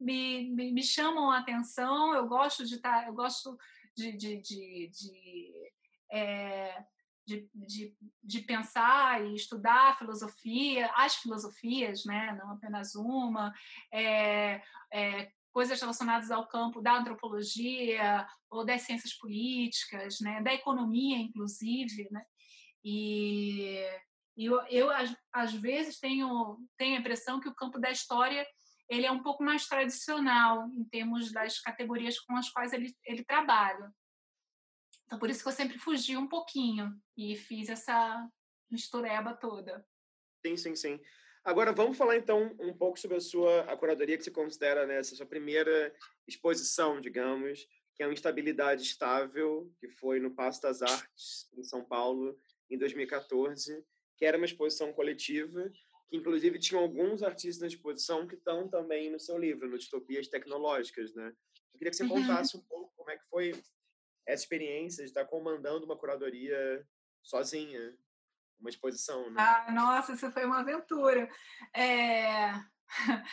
Speaker 2: me, me, me chamam a atenção. Eu gosto de estar, tá, eu gosto de, de, de, de é, de, de, de, pensar e estudar filosofia, as filosofias, né? não apenas uma, é, é, coisas relacionadas ao campo da antropologia ou das ciências políticas, né? da economia, inclusive. Né? E, eu, eu às, às, vezes, tenho, tenho a impressão que o campo da história ele é um pouco mais tradicional em termos das categorias com as quais ele, ele trabalha. Então, por isso que eu sempre fugi um pouquinho e fiz essa mistureba toda.
Speaker 1: Sim, sim, sim. Agora, vamos falar então um pouco sobre a sua a curadoria que você considera né, essa sua primeira exposição, digamos, que é uma Instabilidade Estável, que foi no Passo das Artes, em São Paulo, em 2014, que era uma exposição coletiva, que inclusive tinha alguns artistas na exposição que estão também no seu livro, no Distopias Tecnológicas, né? Eu queria que você uhum. contasse um pouco como é que foi essa experiência de estar comandando uma curadoria sozinha, uma exposição. Né?
Speaker 2: Ah, nossa, isso foi uma aventura. É...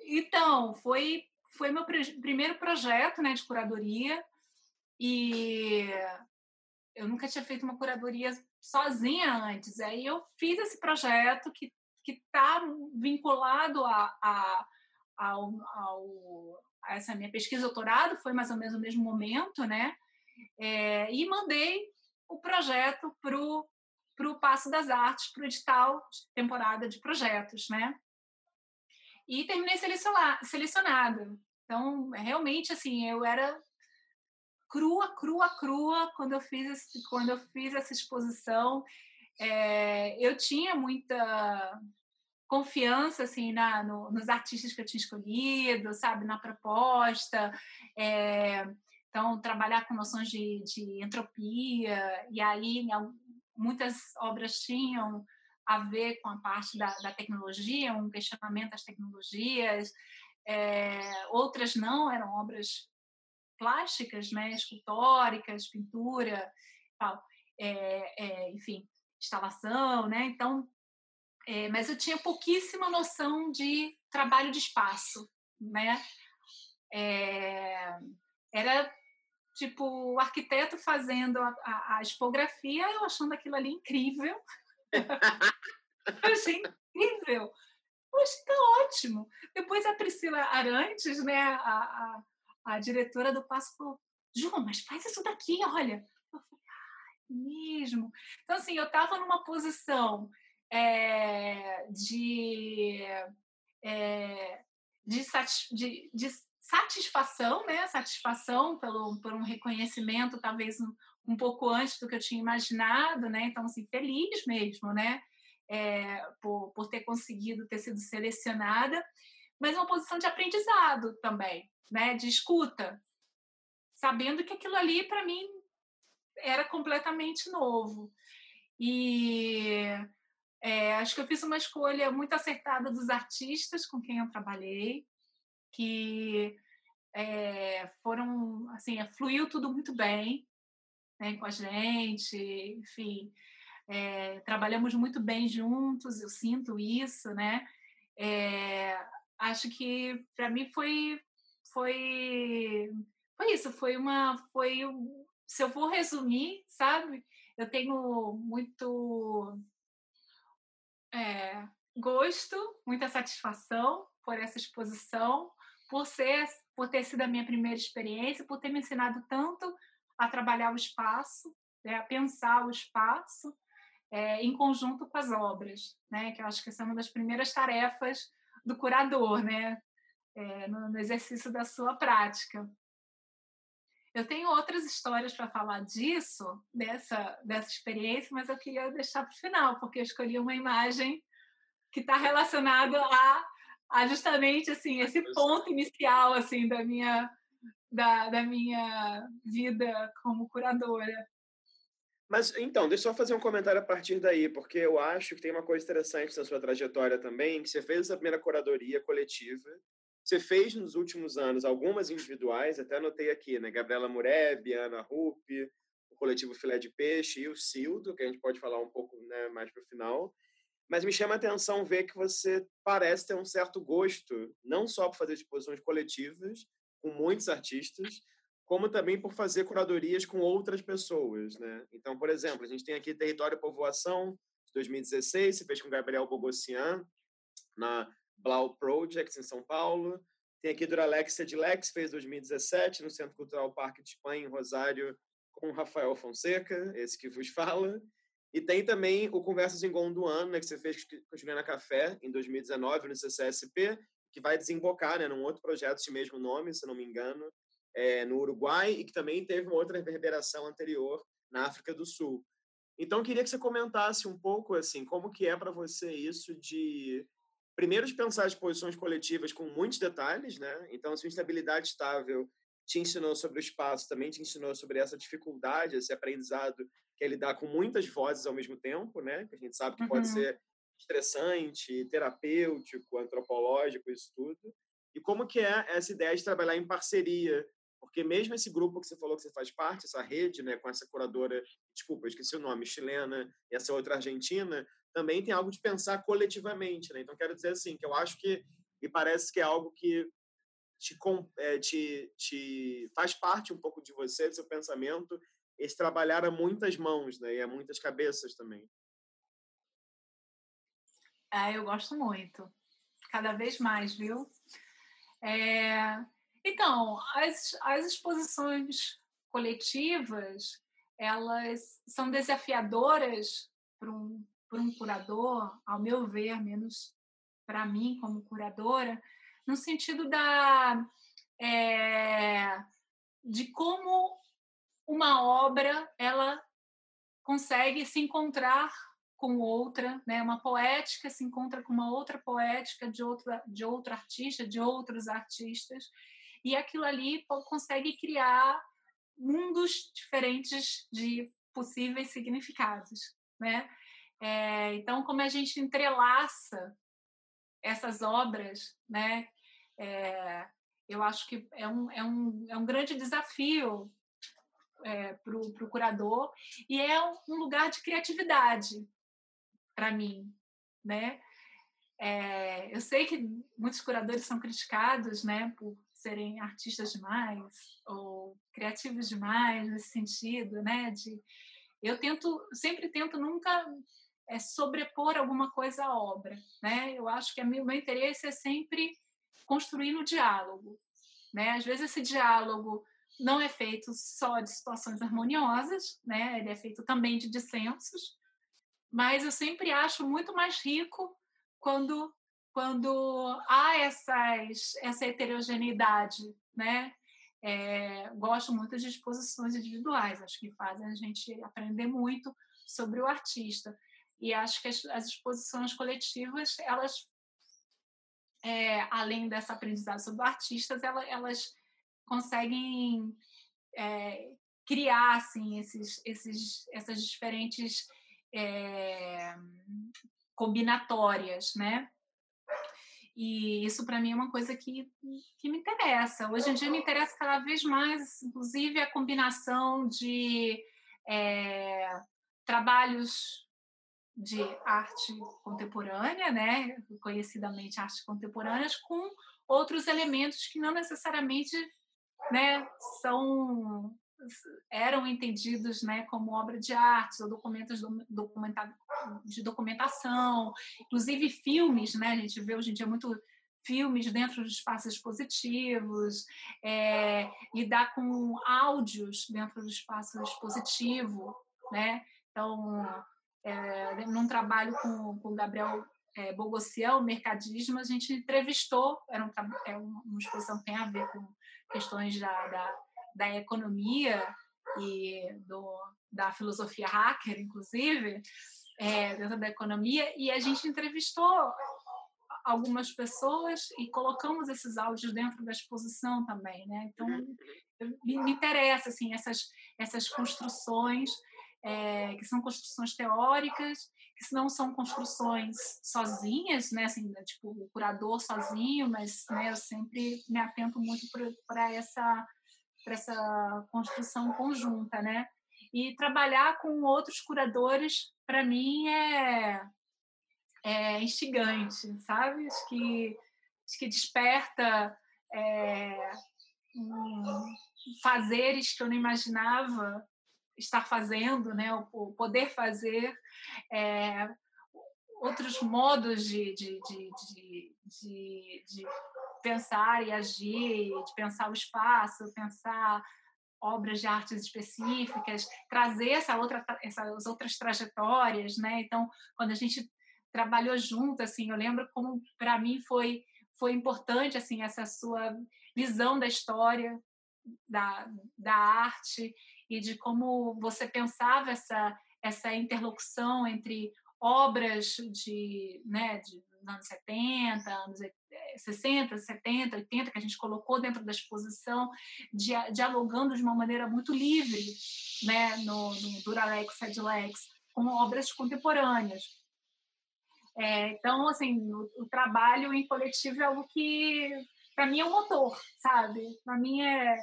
Speaker 2: então, foi, foi meu primeiro projeto né, de curadoria e eu nunca tinha feito uma curadoria sozinha antes. Aí eu fiz esse projeto que está vinculado a, a, ao, ao, a essa minha pesquisa doutorado, foi mais ou menos no mesmo momento, né? É, e mandei o projeto para o Passo das Artes, para o edital de temporada de projetos, né? E terminei selecionada. Então, realmente, assim, eu era crua, crua, crua quando eu fiz, esse, quando eu fiz essa exposição. é, eu tinha muita confiança assim na, no, nos artistas que eu tinha escolhido, sabe, na proposta. É, então, trabalhar com noções de, de entropia, e aí muitas obras tinham a ver com a parte da, da tecnologia, um questionamento às tecnologias, é, outras não, eram obras plásticas, né, escultóricas, pintura, tal, é, é, enfim, instalação, né? Então, é, mas eu tinha pouquíssima noção de trabalho de espaço, né? É, era tipo o arquiteto fazendo a, a, a expografia, eu achando aquilo ali incrível. eu achei incrível. Poxa, tá ótimo. Depois a Priscila Arantes, né, a, a, a diretora do Passo, falou: Ju, mas faz isso daqui, olha. Eu falei, ah, mesmo. Então, assim, eu estava numa posição é, de, é, de, de, de, satisfação, né? Satisfação pelo, por um reconhecimento, talvez um, um pouco antes do que eu tinha imaginado, né? Então, assim, feliz mesmo, né? É, por, por ter conseguido ter sido selecionada, mas uma posição de aprendizado também, né? De escuta, sabendo que aquilo ali para mim era completamente novo. E é, acho que eu fiz uma escolha muito acertada dos artistas com quem eu trabalhei, que é, foram, assim, fluiu tudo muito bem né, com a gente, enfim, é, trabalhamos muito bem juntos, eu sinto isso, né? É, acho que para mim foi, foi, foi isso, foi uma, foi, se eu for resumir, sabe? Eu tenho muito gosto, muita satisfação por essa exposição, por ser, por ter sido a minha primeira experiência, por ter me ensinado tanto a trabalhar o espaço, né, a pensar o espaço é, em conjunto com as obras, né, que eu acho que essa é uma das primeiras tarefas do curador, né, é, no, no exercício da sua prática. Eu tenho outras histórias para falar disso, dessa, dessa experiência, mas eu queria deixar para o final, porque eu escolhi uma imagem que está relacionada a, a, justamente assim esse ponto inicial assim da minha da, da minha vida como curadora.
Speaker 1: Mas então, deixa eu só fazer um comentário a partir daí, porque eu acho que tem uma coisa interessante na sua trajetória também, que você fez essa primeira curadoria coletiva você fez nos últimos anos algumas individuais, até anotei aqui, né? Gabriela Mureb, Ana Rupi, o coletivo Filé de Peixe e o Cildo, que a gente pode falar um pouco né, mais para o final. Mas me chama a atenção ver que você parece ter um certo gosto, não só por fazer exposições coletivas com muitos artistas, como também por fazer curadorias com outras pessoas, né? Então, por exemplo, a gente tem aqui Território e Povoação, de 2016, você fez com Gabriel Bogossian, na Blau Projects, em São Paulo. Tem aqui Duralexia de Lex, fez 2017, no Centro Cultural Parque de Espanha, em Rosário, com Rafael Fonseca, esse que vos fala. E tem também o Conversas em Gondwana, né, que você fez com a Juliana Café, em 2019, no CCSP, que vai desembocar né, num outro projeto de mesmo nome, se não me engano, é, no Uruguai, e que também teve uma outra reverberação anterior na África do Sul. Então, queria que você comentasse um pouco, assim, como que é para você isso de primeiro de pensar as posições coletivas com muitos detalhes, né? Então, a sua instabilidade estável te ensinou sobre o espaço, também te ensinou sobre essa dificuldade, esse aprendizado que é lidar com muitas vozes ao mesmo tempo, né? Que a gente sabe que uhum. pode ser estressante, terapêutico, antropológico, isso tudo. E como que é essa ideia de trabalhar em parceria? Porque mesmo esse grupo que você falou que você faz parte, essa rede, né, com essa curadora, desculpa, esqueci o nome, chilena, e essa outra argentina, também tem algo de pensar coletivamente, né? Então quero dizer assim que eu acho que e parece que é algo que te, é, te, te faz parte um pouco de você, do seu pensamento, esse trabalhar a muitas mãos, né? E a muitas cabeças também.
Speaker 2: Ah, eu gosto muito, cada vez mais, viu? É... Então, as, as exposições coletivas, elas são desafiadoras para um, por um curador, ao meu ver, menos para mim como curadora, no sentido da é, de como uma obra ela consegue se encontrar com outra, né? Uma poética se encontra com uma outra poética de outro de outro artista, de outros artistas, e aquilo ali consegue criar mundos diferentes de possíveis significados, né? É, então, como a gente entrelaça essas obras, né? É, eu acho que é um, é um, é um grande desafio é, para o curador e é um lugar de criatividade para mim, né? É, eu sei que muitos curadores são criticados, né, por serem artistas demais ou criativos demais nesse sentido, né? De eu tento, sempre tento nunca é, sobrepor alguma coisa à obra, né? Eu acho que o meu interesse é sempre construir no diálogo, né? Às vezes esse diálogo não é feito só de situações harmoniosas, né? Ele é feito também de dissensos, mas eu sempre acho muito mais rico quando quando há essas, essa heterogeneidade, né? É, gosto muito de exposições individuais, acho que fazem a gente aprender muito sobre o artista. E acho que as, as exposições coletivas, elas, é, além dessa aprendizado sobre artistas, elas, elas conseguem é, criar assim, esses, esses, essas diferentes é, combinatórias, né? E isso para mim é uma coisa que, que me interessa. Hoje em dia me interessa cada vez mais, inclusive, a combinação de é, trabalhos de arte contemporânea, né, conhecidamente arte contemporâneas, com outros elementos que não necessariamente né, são eram entendidos né, como obra de arte ou documentos de documentação, inclusive filmes, né? A gente vê hoje em dia muito filmes dentro de espaços expositivos, é, lidar com áudios dentro do espaço expositivo, né? Então, é, num trabalho com, com o Gabriel é, Bogossian, Mercadismo, a gente entrevistou, era um, é uma exposição que tem a ver com questões da, da da economia e do, da filosofia hacker, inclusive, é, dentro da economia, e a gente entrevistou algumas pessoas e colocamos esses áudios dentro da exposição também, né? Então me, me interessa assim essas essas construções é, que são construções teóricas, que não são construções sozinhas, né? Assim, né, tipo o curador sozinho, mas né, eu sempre me atento muito para essa essa construção conjunta, né? E trabalhar com outros curadores, para mim, é, é instigante, sabe? Acho que, acho que desperta é, um, fazeres que eu não imaginava estar fazendo, né? o, poder fazer, é, outros modos de, de, de, de, pensar e agir, de pensar o espaço, pensar obras de artes específicas, trazer essa outra, essas outras trajetórias, né? Então, quando a gente trabalhou junto, assim, eu lembro como para mim foi foi importante assim essa sua visão da história, da, da arte e de como você pensava essa essa interlocução entre obras de, né, de anos 70, anos 60, 70, 80, que a gente colocou dentro da exposição, dialogando de uma maneira muito livre né, no, no Duralex, Sedlex, com obras contemporâneas. É, então, assim, o, o, trabalho em coletivo é algo que, para mim, é um motor, sabe? Para mim, é,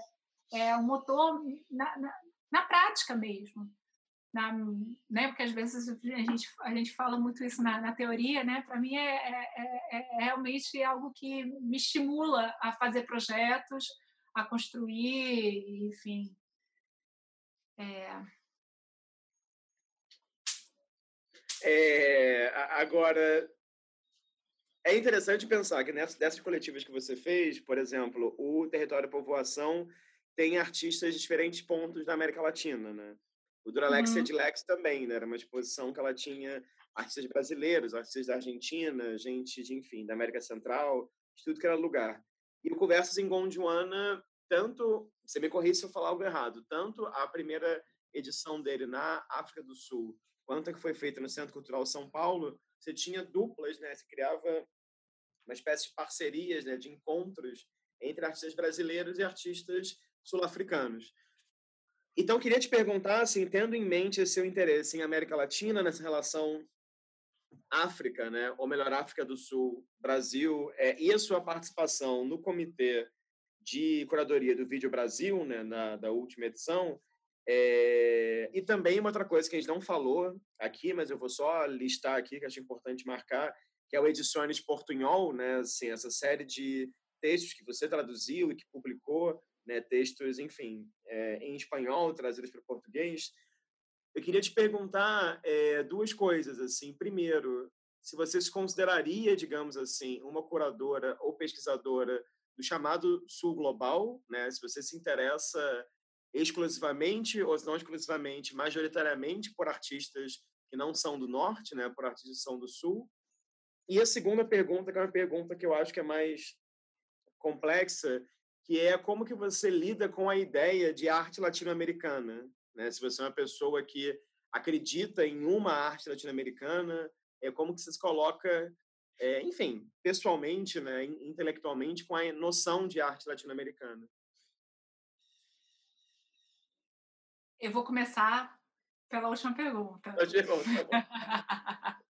Speaker 2: é um motor na, na prática mesmo na, né, porque às vezes a gente, a gente fala muito isso na, na teoria, né? Para mim é, é, é, é, realmente algo que me estimula a fazer projetos, a construir, enfim. É...
Speaker 1: É, agora, é interessante pensar que nessas, dessas coletivas que você fez, por exemplo, o Território Povoação tem artistas de diferentes pontos da América Latina, né? O Duralex uhum. Edilex também, né? Era uma exposição que ela tinha artistas brasileiros, artistas da Argentina, gente de, enfim, da América Central, de tudo que era lugar. E o Conversas em Gondwana, tanto, você me corrija se eu falar algo errado, tanto a primeira edição dele na África do Sul, quanto a que foi feita no Centro Cultural São Paulo, você tinha duplas, né? Você criava uma espécie de parcerias, né? De encontros entre artistas brasileiros e artistas sul-africanos. Então, queria te perguntar, assim, tendo em mente esse seu interesse em América Latina, nessa relação África, né, ou melhor, África do Sul, Brasil, é, e a sua participação no comitê de curadoria do Vídeo Brasil, né, na, da última edição, é, e também uma outra coisa que a gente não falou aqui, mas eu vou só listar aqui, que acho importante marcar, que é o Edições Portunhol, né, assim, essa série de textos que você traduziu e que publicou, né, textos, enfim, é, em espanhol, trazidos para o português. Eu queria te perguntar é, duas coisas. assim. Primeiro, se você se consideraria, digamos assim, uma curadora ou pesquisadora do chamado Sul Global, né? se você se interessa exclusivamente, ou não exclusivamente, majoritariamente por artistas que não são do Norte, né? por artistas que são do Sul. E a segunda pergunta, que é uma pergunta que eu acho que é mais complexa, que é como que você lida com a ideia de arte latino-americana. Né? Se você é uma pessoa que acredita em uma arte latino-americana, é como que você se coloca, é, enfim, pessoalmente, né, intelectualmente, com a noção de arte latino-americana.
Speaker 2: Eu vou começar pela última pergunta.
Speaker 1: Tá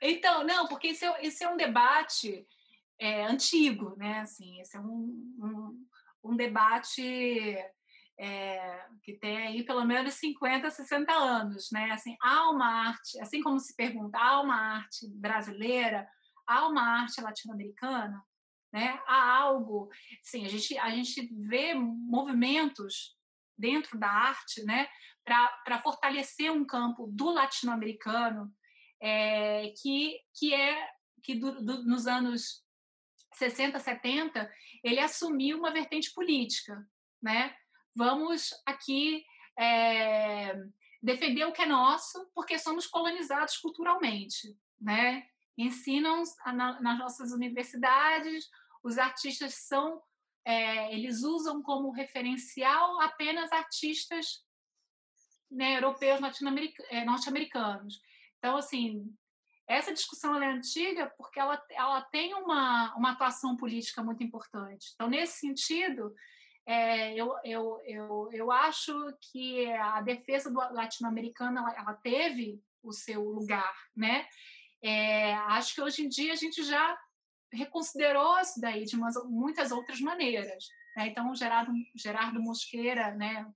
Speaker 2: então, não, porque esse é, esse é um debate é, antigo, né? Assim, esse é um, um, um debate é, que tem aí pelo menos 50, 60 anos, né? Assim, há uma arte, assim como se pergunta, há uma arte brasileira, há uma arte latino-americana, né? Há algo, sim, a gente a gente vê movimentos dentro da arte, né? Para fortalecer um campo do latino-americano é, que que é que do, do, nos anos 60, 70, ele assumiu uma vertente política, né? Vamos aqui é, defender o que é nosso, porque somos colonizados culturalmente, né? Ensinam nas nossas universidades, os artistas são, é, eles usam como referencial apenas artistas né, europeus, é, norte-americanos. Então, assim, essa discussão é antiga porque ela, ela tem uma, uma atuação política muito importante. Então, nesse sentido, é, eu, eu, eu, eu acho que a defesa do latino-americano ela, ela, teve o seu lugar, né? É, acho que hoje em dia a gente já reconsiderou isso daí de umas, muitas outras maneiras. Né? Então, o Gerardo, Gerardo Mosqueira, né,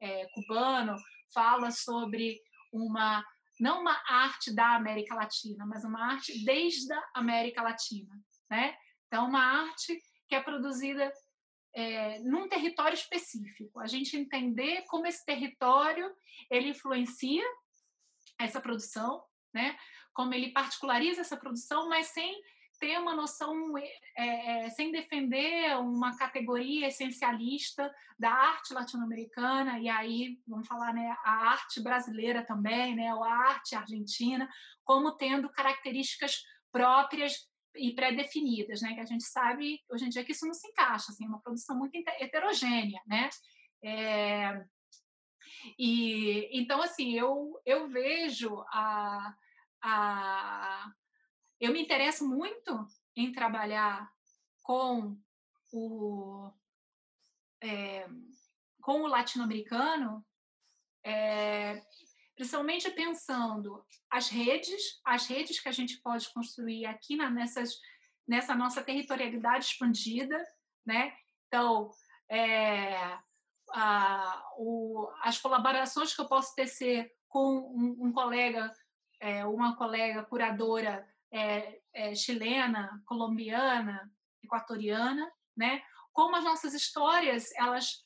Speaker 2: é, cubano, fala sobre uma não uma arte da América Latina, mas uma arte desde a América Latina, né? Então, uma arte que é produzida é, num território específico. A gente entender como esse território ele influencia essa produção, né? Como ele particulariza essa produção, mas sem ter uma noção, é, sem defender uma categoria essencialista da arte latino-americana, e aí, vamos falar, né, a arte brasileira também, né, ou a arte argentina, como tendo características próprias e pré-definidas, né, que a gente sabe hoje em dia que isso não se encaixa, assim, é uma produção muito heterogênea, né, é, e então assim eu eu vejo a, a eu me interesso muito em trabalhar com o, é, com o latino-americano, é, principalmente pensando as redes, as redes que a gente pode construir aqui na, nessas, nessa nossa territorialidade expandida, né? Então, é, a, o, as colaborações que eu posso tecer com um, um colega, é, uma colega curadora é, é, chilena, colombiana, equatoriana, né? Como as nossas histórias elas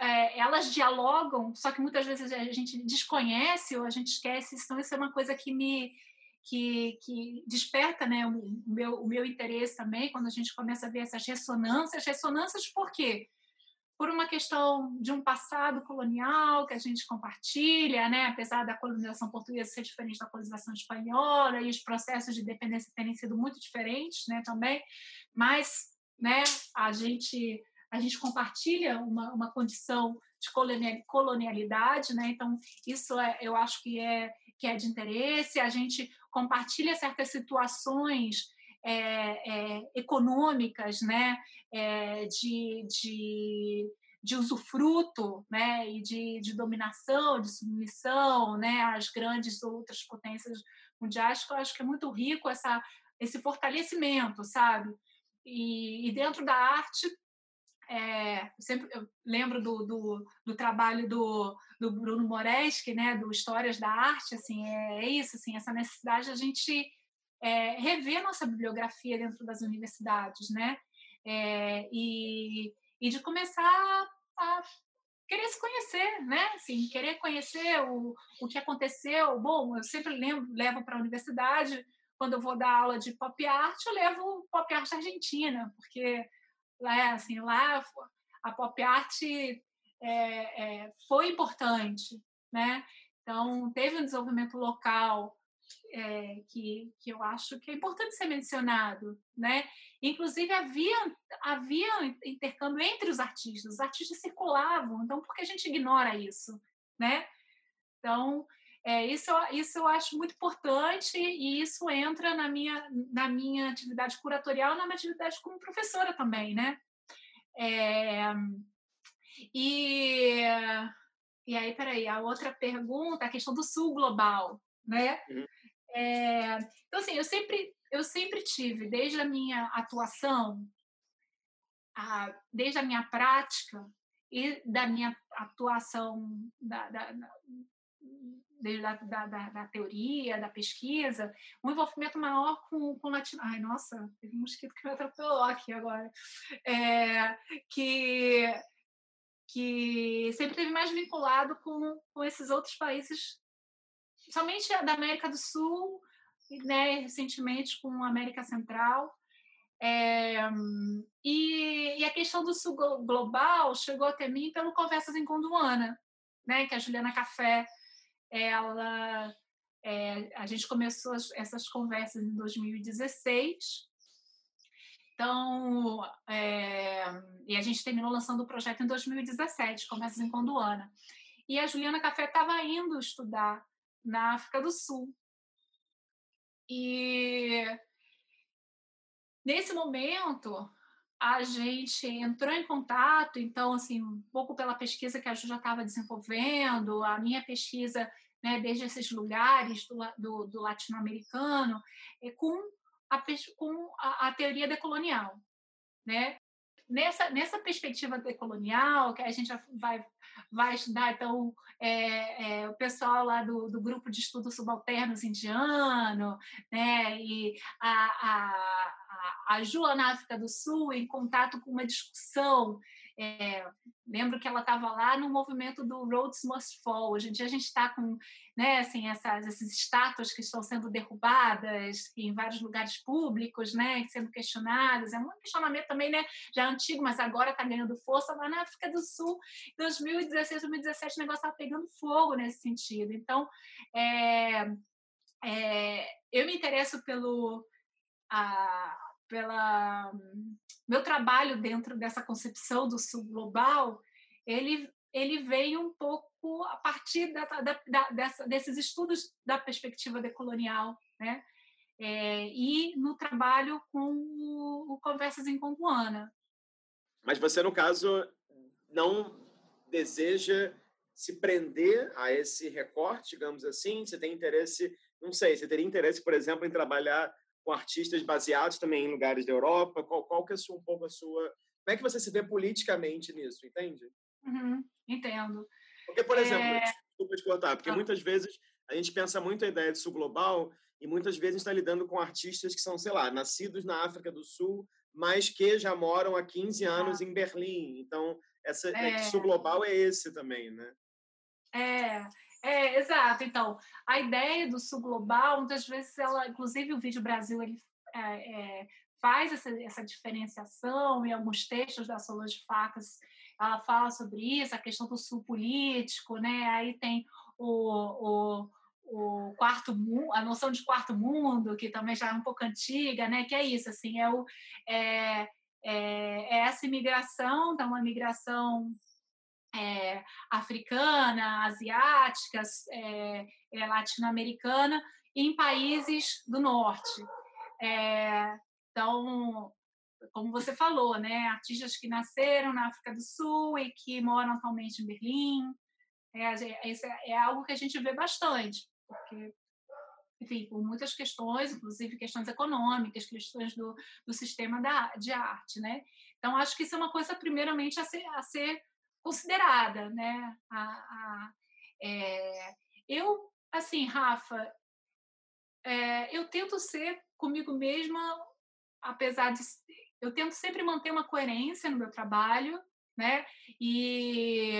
Speaker 2: é, elas dialogam, só que muitas vezes a gente desconhece ou a gente esquece. Então isso é uma coisa que me que, que desperta né, o, meu, o meu interesse também quando a gente começa a ver essas ressonâncias. Ressonâncias por quê? Por uma questão de um passado colonial que a gente compartilha, né? apesar da colonização portuguesa ser diferente da colonização espanhola e os processos de dependência terem sido muito diferentes né, também, mas né, a gente a gente compartilha uma, uma condição de colonialidade, né? Então isso é, eu acho que é que é de interesse. A gente compartilha certas situações é, é, econômicas, né? É, de, de de usufruto, né, e de, de dominação, de submissão, né, às grandes outras potências mundiais, que eu acho que é muito rico essa, esse fortalecimento, sabe? E, e dentro da arte, é, sempre eu lembro do, do, do, trabalho do, do Bruno Moreschi, né, do Histórias da Arte, assim, é, é isso, assim, essa necessidade de a gente é, rever nossa bibliografia dentro das universidades, né, é, e, e de começar a querer se conhecer, né? Assim, querer conhecer o, o que aconteceu. Bom, eu sempre lembro, levo para a universidade, quando eu vou dar aula de pop art, eu levo pop art argentina, porque lá, assim, lá a pop art é, é, foi importante, né? Então, teve um desenvolvimento local é, que, que eu acho que é importante ser mencionado, né? Inclusive havia havia intercâmbio entre os artistas, os artistas circulavam, então por que a gente ignora isso, né? Então é, isso, isso eu acho muito importante e isso entra na minha, na minha atividade curatorial, na minha atividade como professora também, né? É, e, e aí, peraí, a outra pergunta, a questão do sul global, né? Uhum. É, então, assim, eu sempre, eu sempre tive, desde a minha atuação, a, desde a minha prática e da minha atuação da, da, da desde da, da, da, teoria, da pesquisa, um envolvimento maior com, com latino. Ai, nossa, teve um mosquito que me atropelou aqui agora. É, que, que sempre teve mais vinculado com, com esses outros países somente da América do Sul, né, recentemente com a América Central. É, e, e, a questão do sul global chegou até mim pelo Conversas em Conduana, né, que a Juliana Café, ela, é, a gente começou essas conversas em 2016. Então, é, e a gente terminou lançando o projeto em 2017, Conversas em Conduana. E a Juliana Café estava indo estudar na África do Sul. E nesse momento a gente entrou em contato, então assim, um pouco pela pesquisa que a Ju já estava desenvolvendo, a minha pesquisa, né, desde esses lugares do, do, do latino-americano, é com a, com a, a teoria decolonial, né? Nessa, nessa perspectiva decolonial, que a gente vai vai estudar, então, é, é, o pessoal lá do, do grupo de estudos subalternos indiano, né, e a, a, a Ju na África do Sul em contato com uma discussão é, lembro que ela estava lá no movimento do Roads Must Fall. Hoje em dia a gente está com né, assim, essas, essas estátuas que estão sendo derrubadas em vários lugares públicos, né, sendo questionadas. É um questionamento também né, já antigo, mas agora está ganhando força. Lá na África do Sul, em 2016, 2017, o negócio estava pegando fogo nesse sentido. Então, é, é, eu me interesso pelo. A, pela meu trabalho dentro dessa concepção do sul global, ele ele veio um pouco a partir da, da, da, dessa, desses estudos da perspectiva decolonial, né? É, e no trabalho com o, o Conversas em Conguana.
Speaker 1: Mas você, no caso, não deseja se prender a esse recorte, digamos assim? Você tem interesse, não sei, você teria interesse, por exemplo, em trabalhar com artistas baseados também em lugares da Europa? Qual, qual que é sua, um pouco a sua... Como é que você se vê politicamente nisso, entende?
Speaker 2: Uhum, entendo.
Speaker 1: Porque, por exemplo, é... desculpa te cortar, porque ah. muitas vezes a gente pensa muito a ideia de sul global e muitas vezes está lidando com artistas que são, sei lá, nascidos na África do Sul, mas que já moram há 15 anos ah. em Berlim. Então, essa é... É, sul global é esse também, né?
Speaker 2: É, é, exato. Então, a ideia do sul global, muitas vezes, ela, inclusive o Vídeo Brasil, ele é, é, faz essa, essa diferenciação em alguns textos da Solange Facas, ela fala sobre isso, a questão do sul político, né? Aí tem o, o o quarto a noção de quarto mundo que também já é um pouco antiga né que é isso assim é o é, é, é essa imigração, então uma migração é, africana, asiática, é, é, latino-americana, em países do norte. É, então, como você falou, né, artistas que nasceram na África do Sul e que moram atualmente em Berlim, é, é, é algo que a gente vê bastante, porque enfim, por muitas questões, inclusive questões econômicas, questões do, do sistema da, de arte, né? Então, acho que isso é uma coisa, primeiramente, a ser, a ser considerada, né? A, a, é, eu, assim, Rafa, é, eu tento ser comigo mesma, apesar de... Eu tento sempre manter uma coerência no meu trabalho, né? E...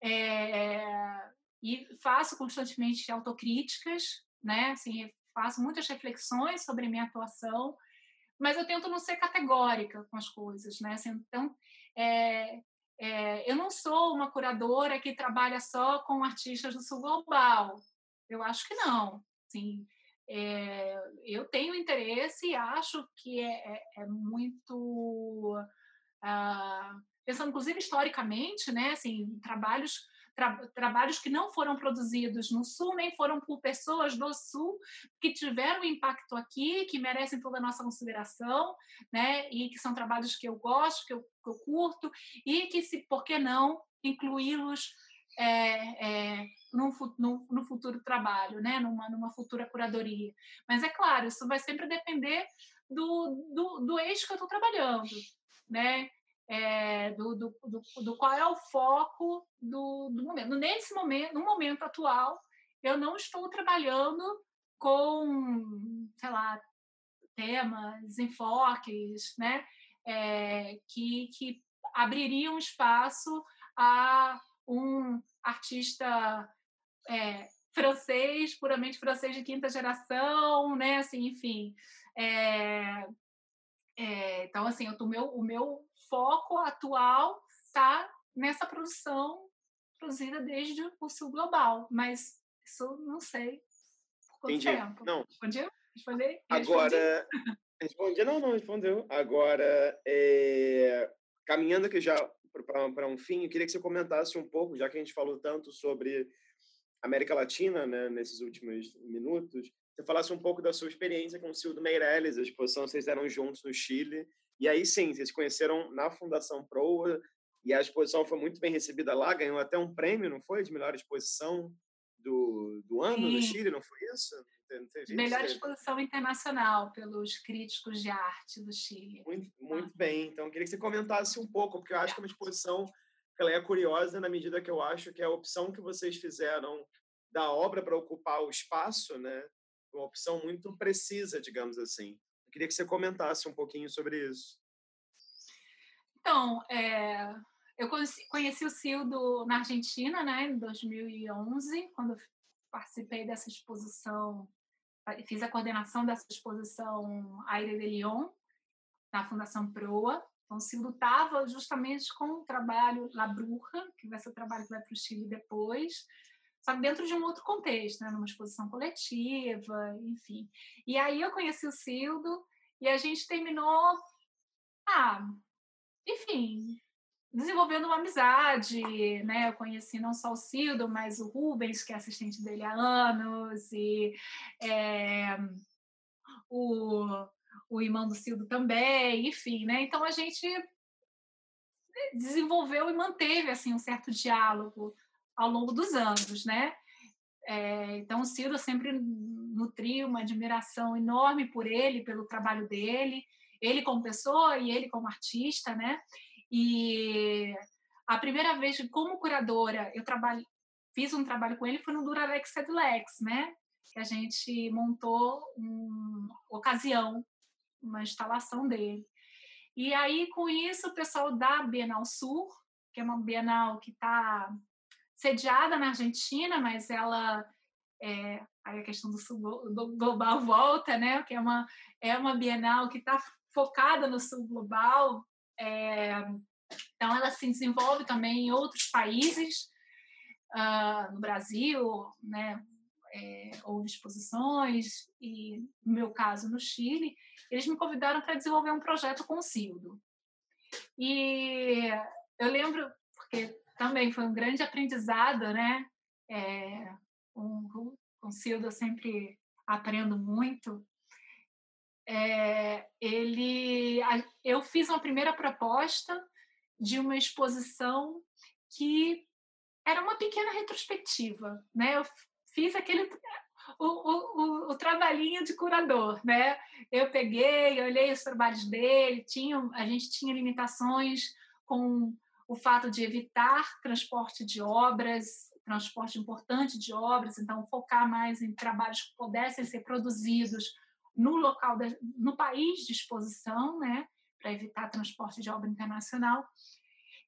Speaker 2: É, e faço constantemente autocríticas, né? Assim, faço muitas reflexões sobre minha atuação, mas eu tento não ser categórica com as coisas, né? Assim, então, é, é, eu não sou uma curadora que trabalha só com artistas do sul global. Eu acho que não. Assim, é, eu tenho interesse e acho que é, é, é muito uh, pensando inclusive historicamente, né? Assim, trabalhos tra trabalhos que não foram produzidos no Sul, nem foram por pessoas do Sul, que tiveram impacto aqui, que merecem toda a nossa consideração, né? E que são trabalhos que eu gosto, que eu, que eu curto, e que, se, por que não, incluí-los é, é, futuro trabalho, né? numa, numa futura curadoria. Mas é claro, isso vai sempre depender do, do, do eixo que eu estou trabalhando. Né? É, do, do, do, do, qual é o foco do, do momento. Nesse momento, no momento atual, eu não estou trabalhando com, sei lá, temas, enfoques, né, é, que, que abririam espaço a um artista é, francês, puramente francês de quinta geração, né, assim, enfim. Então, assim, o meu, o meu foco atual está nessa produção produzida desde o Sul Global, mas isso não sei por quanto Entendi. tempo. Não. Respondeu? Respondei?
Speaker 1: Agora, respondi, não, não respondeu. Agora, é... caminhando aqui já para um fim, eu queria que você comentasse um pouco, já que a gente falou tanto sobre América Latina, né, nesses últimos minutos, você falasse um pouco da sua experiência com o Cildo Meirelles, a exposição vocês eram juntos no Chile, e aí sim, vocês se conheceram na Fundação Proa e a exposição foi muito bem recebida lá, ganhou até um prêmio, não foi? De melhor exposição do, do ano sim. no Chile, não foi isso?
Speaker 2: Melhor exposição internacional pelos críticos de arte do Chile.
Speaker 1: Muito, muito ah. bem. Então, eu queria que você comentasse um pouco, porque eu acho que é uma exposição ela é curiosa na medida que eu acho que a opção que vocês fizeram da obra para ocupar o espaço, né, é uma opção muito precisa, digamos assim. Eu queria que você comentasse um pouquinho sobre isso.
Speaker 2: Então, é, eu conheci, o Cildo na Argentina, né, em 2011, quando participei dessa exposição, fiz a coordenação dessa exposição Aire de Lyon, na Fundação Proa. Então, Cildo estava justamente com o trabalho La Bruja, que vai ser o trabalho que vai para o Chile depois, só dentro de um outro contexto, né? numa exposição coletiva, enfim. E aí eu conheci o Cildo e a gente terminou, ah, enfim, desenvolvendo uma amizade, né? Eu conheci não só o Cildo, mas o Rubens, que é assistente dele há anos, e é, o, o irmão do Cildo também, enfim, né? Então a gente desenvolveu e manteve assim um certo diálogo ao longo dos anos, né? É, então, Ciro sempre nutriu uma admiração enorme por ele, pelo trabalho dele, ele como pessoa e ele como artista, né? E a primeira vez como curadora eu trabalho, fiz um trabalho com ele foi no Duralex Edulex, né? Que a gente montou uma ocasião, uma instalação dele. E aí, com isso, o pessoal da Bienal Sur, que é uma Bienal que está sediada na Argentina, mas ela é, a questão do, sul, do global volta, né? Que é uma é uma Bienal que está focada no sul global. É, então ela se desenvolve também em outros países, uh, no Brasil, né? É, houve exposições e no meu caso no Chile eles me convidaram para desenvolver um projeto com o Cildo E eu lembro, porque também foi um grande aprendizado, né? É, com, com o Cildo eu sempre aprendo muito. É, ele, eu fiz uma primeira proposta de uma exposição que era uma pequena retrospectiva, né? Eu fiz aquele o, o, o, trabalhinho de curador, né? Eu peguei, olhei os trabalhos dele, tinha, a gente tinha limitações com o fato de evitar transporte de obras, transporte importante de obras, então focar mais em trabalhos que pudessem ser produzidos no local, da, no país de exposição, né? Para evitar transporte de obra internacional.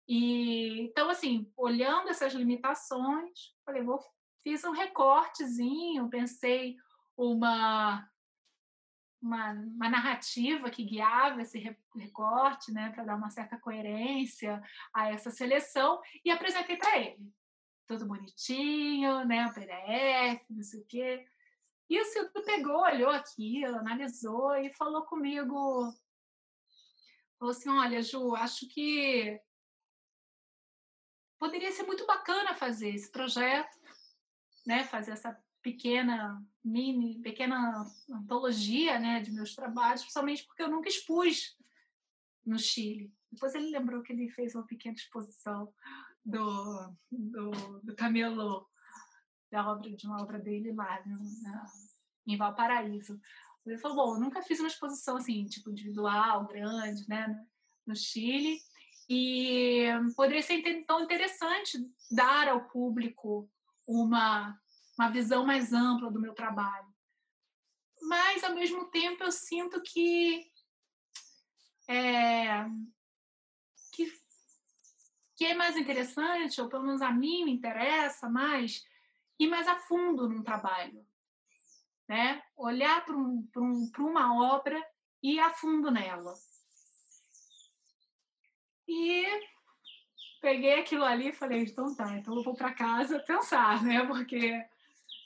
Speaker 2: E então, assim, olhando essas limitações, falei, vou fiz um recortezinho, pensei uma, uma, uma narrativa que guiava esse recorte, né, para dar uma certa coerência a essa seleção e apresentei para ele. Tudo bonitinho, né, o PDF, não sei o quê. E o Silvio pegou, olhou aqui, analisou e falou comigo, falou assim, olha, Ju, acho que poderia ser muito bacana fazer esse projeto, né, fazer essa pequena mini, pequena antologia, né, de meus trabalhos, principalmente porque eu nunca expus no Chile. Depois ele lembrou que ele fez uma pequena exposição do, do, do Camelo, da obra, de uma obra dele lá na, em Valparaíso. Ele falou, bom, eu nunca fiz uma exposição assim, tipo individual, grande, né, no Chile, e poderia ser então interessante dar ao público uma, uma visão mais ampla do meu trabalho. Mas, ao mesmo tempo, eu sinto que, é, que, que é mais interessante, ou pelo menos a mim me interessa mais, ir mais a fundo num trabalho. Né? Olhar para um, um, uma obra e ir a fundo nela. E peguei aquilo ali e falei, então tá, então eu vou para casa pensar, né? Porque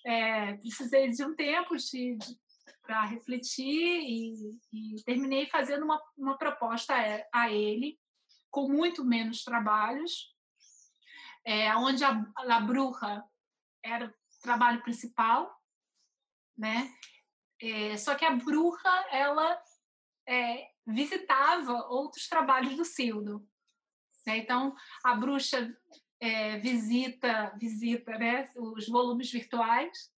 Speaker 2: é, precisei de um tempo para refletir e, e, terminei fazendo uma, uma proposta a, ele com muito menos trabalhos, é, onde a, a era o trabalho principal, né? É, só que a Bruja ela é, visitava outros trabalhos do Cildo. Né? Então, a bruxa é, visita, visita né, os volumes virtuais.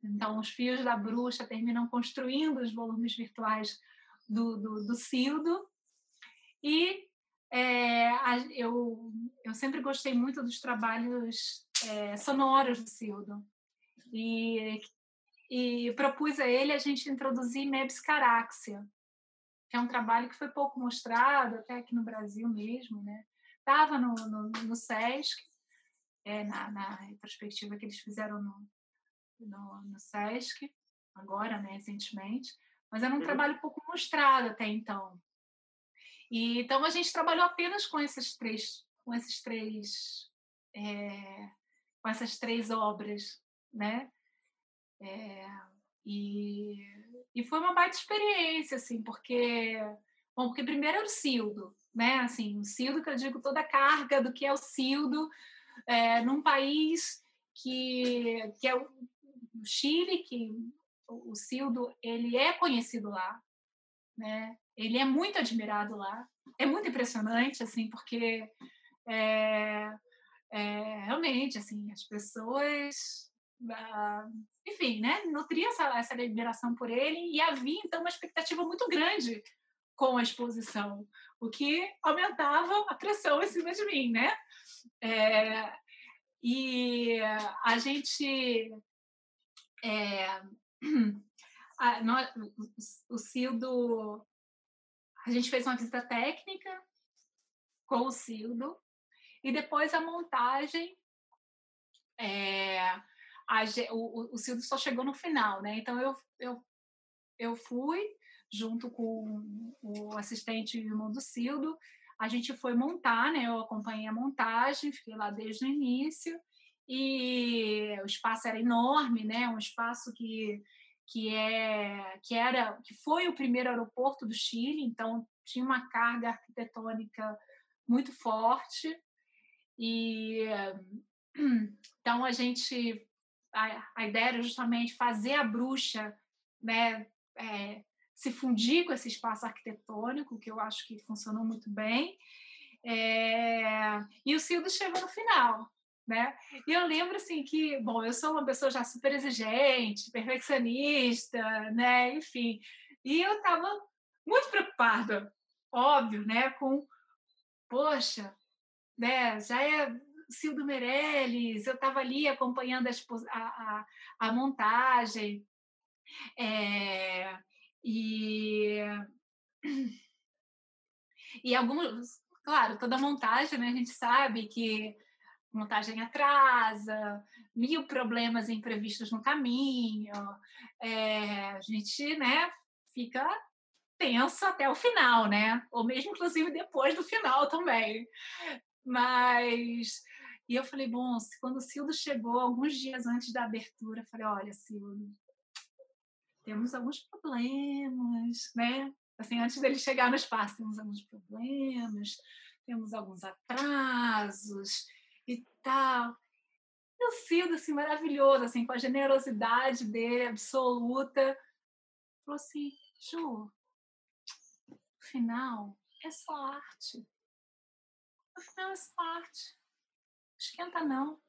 Speaker 2: Então, os fios da bruxa terminam construindo os volumes virtuais do, do, do Cildo. E é, eu, eu sempre gostei muito dos trabalhos é, sonoros do Cildo. E, e propus a ele a gente introduzir Mebs Caraxia, que é um trabalho que foi pouco mostrado, até aqui no Brasil mesmo, né? Estava no, no, no, SESC, é, na, na, retrospectiva que eles fizeram no, no, no SESC, agora, né, recentemente, mas era um uhum. trabalho pouco mostrado até então. E, então a gente trabalhou apenas com esses três, com esses três, é, com essas três obras, né? É, e e foi uma baita experiência, assim, porque. Bom, porque primeiro era o Cildo, né? Assim, o Cildo, que eu digo toda a carga do que é o Cildo, é, num país que, que é o Chile, que o Cildo ele é conhecido lá, né? Ele é muito admirado lá. É muito impressionante, assim, porque é, é, realmente, assim, as pessoas ah, enfim, né, nutria essa, essa admiração por ele e havia então uma expectativa muito grande com a exposição, o que aumentava a pressão em cima de mim, né? É, e a gente, é, a, nós, o Cildo, a gente fez uma visita técnica com o Cildo e depois a montagem é, a, o, o Cildo só chegou no final, né? Então eu, eu, eu fui junto com o assistente irmão do Cildo, a gente foi montar, né? Eu acompanhei a montagem, fiquei lá desde o início e o espaço era enorme, né? Um espaço que que é que era que foi o primeiro aeroporto do Chile, então tinha uma carga arquitetônica muito forte e então a gente a, a ideia era justamente fazer a bruxa né, é, se fundir com esse espaço arquitetônico, que eu acho que funcionou muito bem. É, e o Cildo chegou no final. Né? E eu lembro assim que, bom, eu sou uma pessoa já super exigente, perfeccionista, né? Enfim, e eu estava muito preocupada, óbvio, né? Com, poxa, né? Já é Cildo Meirelles, eu estava ali acompanhando a, a, a montagem. É, e, e alguns, claro, toda montagem, né, a gente sabe que montagem atrasa, mil problemas imprevistos no caminho, é, a gente, né, fica tensa até o final, né? Ou mesmo, inclusive, depois do final também. Mas e eu falei, bom, quando o Cildo chegou, alguns dias antes da abertura, eu falei, olha, Cildo, temos alguns problemas, né? Assim, antes dele chegar no espaço, temos alguns problemas, temos alguns atrasos e tal. E o Cildo, assim, maravilhoso, assim, com a generosidade dele absoluta, falou assim, Ju, no final é só arte. No final é só arte esquenta não.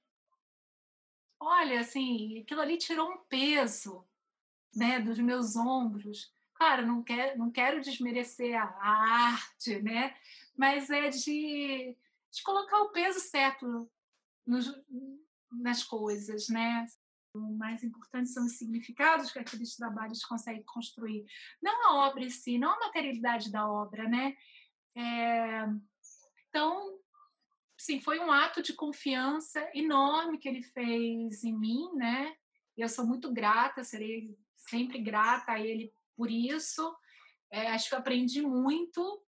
Speaker 2: Olha, assim, aquilo ali tirou um peso, né, dos meus ombros. Claro, não quero, não quero desmerecer a, arte, né, mas é de, de colocar o peso certo nos, nas coisas, né. O mais importante são os significados que aqueles trabalhos conseguem construir. Não a obra em si, não a materialidade da obra, né? É, então, sim, foi um ato de confiança enorme que ele fez em mim, né? E eu sou muito grata, serei sempre grata a ele por isso. É, acho que aprendi muito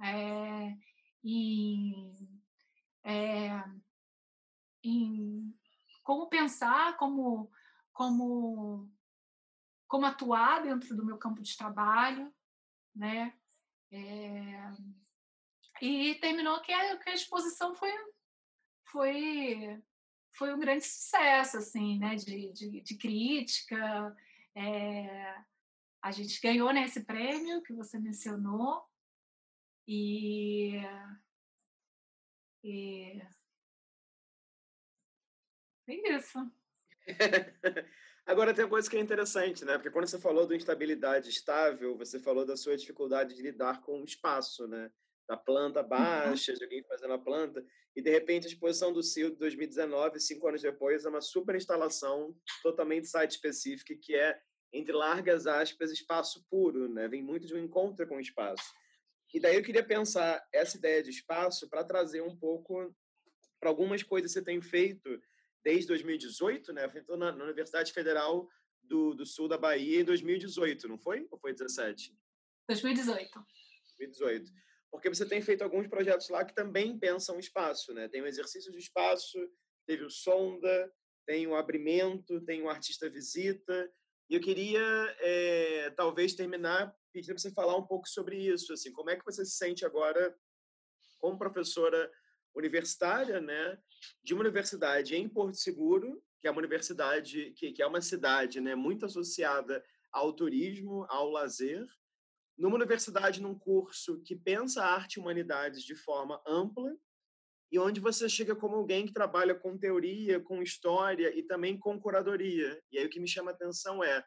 Speaker 2: é, em, é, em como pensar, como, como, como atuar dentro do meu campo de trabalho, né? É, e terminou que a, que a exposição foi, foi, foi um grande sucesso, assim, né? De, de, de crítica. É, a gente ganhou né, esse prêmio que você mencionou. E, e é isso.
Speaker 1: Agora tem uma coisa que é interessante, né? Porque quando você falou do instabilidade estável, você falou da sua dificuldade de lidar com o espaço, né? Da planta uhum. baixa, de alguém fazendo a planta, e de repente a exposição do CIO de 2019, cinco anos depois, é uma super instalação totalmente site-específica, que é, entre largas aspas, espaço puro, né? vem muito de um encontro com o espaço. E daí eu queria pensar essa ideia de espaço para trazer um pouco para algumas coisas que você tem feito desde 2018, né? Feito na, na Universidade Federal do, do Sul da Bahia em 2018, não foi? Ou foi 17?
Speaker 2: 2018.
Speaker 1: 2018 porque você tem feito alguns projetos lá que também pensam espaço, né? Tem o exercício de espaço, teve o Sonda, tem o Abrimento, tem o Artista Visita, e eu queria, é, talvez, terminar pedindo para você falar um pouco sobre isso, assim, como é que você se sente agora como professora universitária, né, de uma universidade em Porto Seguro, que é uma universidade que, que é uma cidade, né, muito associada ao turismo, ao lazer, numa universidade, num curso que pensa arte e humanidades de forma ampla e onde você chega como alguém que trabalha com teoria, com história e também com curadoria. E aí o que me chama a atenção é,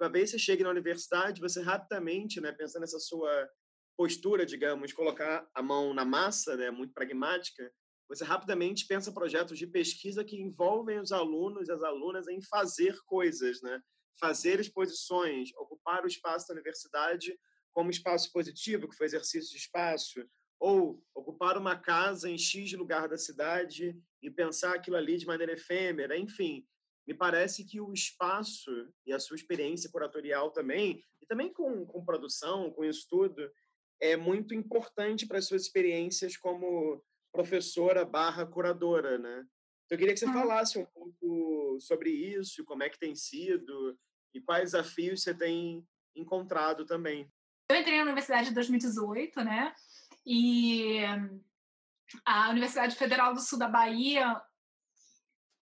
Speaker 1: uma vez você chega na universidade, você rapidamente, né, pensando nessa sua postura, digamos, colocar a mão na massa, né, muito pragmática, você rapidamente pensa projetos de pesquisa que envolvem os alunos e as alunas em fazer coisas, né? Fazer exposições, ocupar o espaço da universidade como espaço positivo, que foi exercício de espaço, ou ocupar uma casa em X lugar da cidade e pensar aquilo ali de maneira efêmera, enfim. Me parece que o espaço e a sua experiência curatorial também, e também com, com produção, com estudo, é muito importante para as suas experiências como professora barra curadora, né? Então, eu queria que você falasse um pouco sobre isso, como é que tem sido e quais desafios você tem encontrado também.
Speaker 2: Eu entrei na universidade em 2018, né? E a Universidade Federal do Sul da Bahia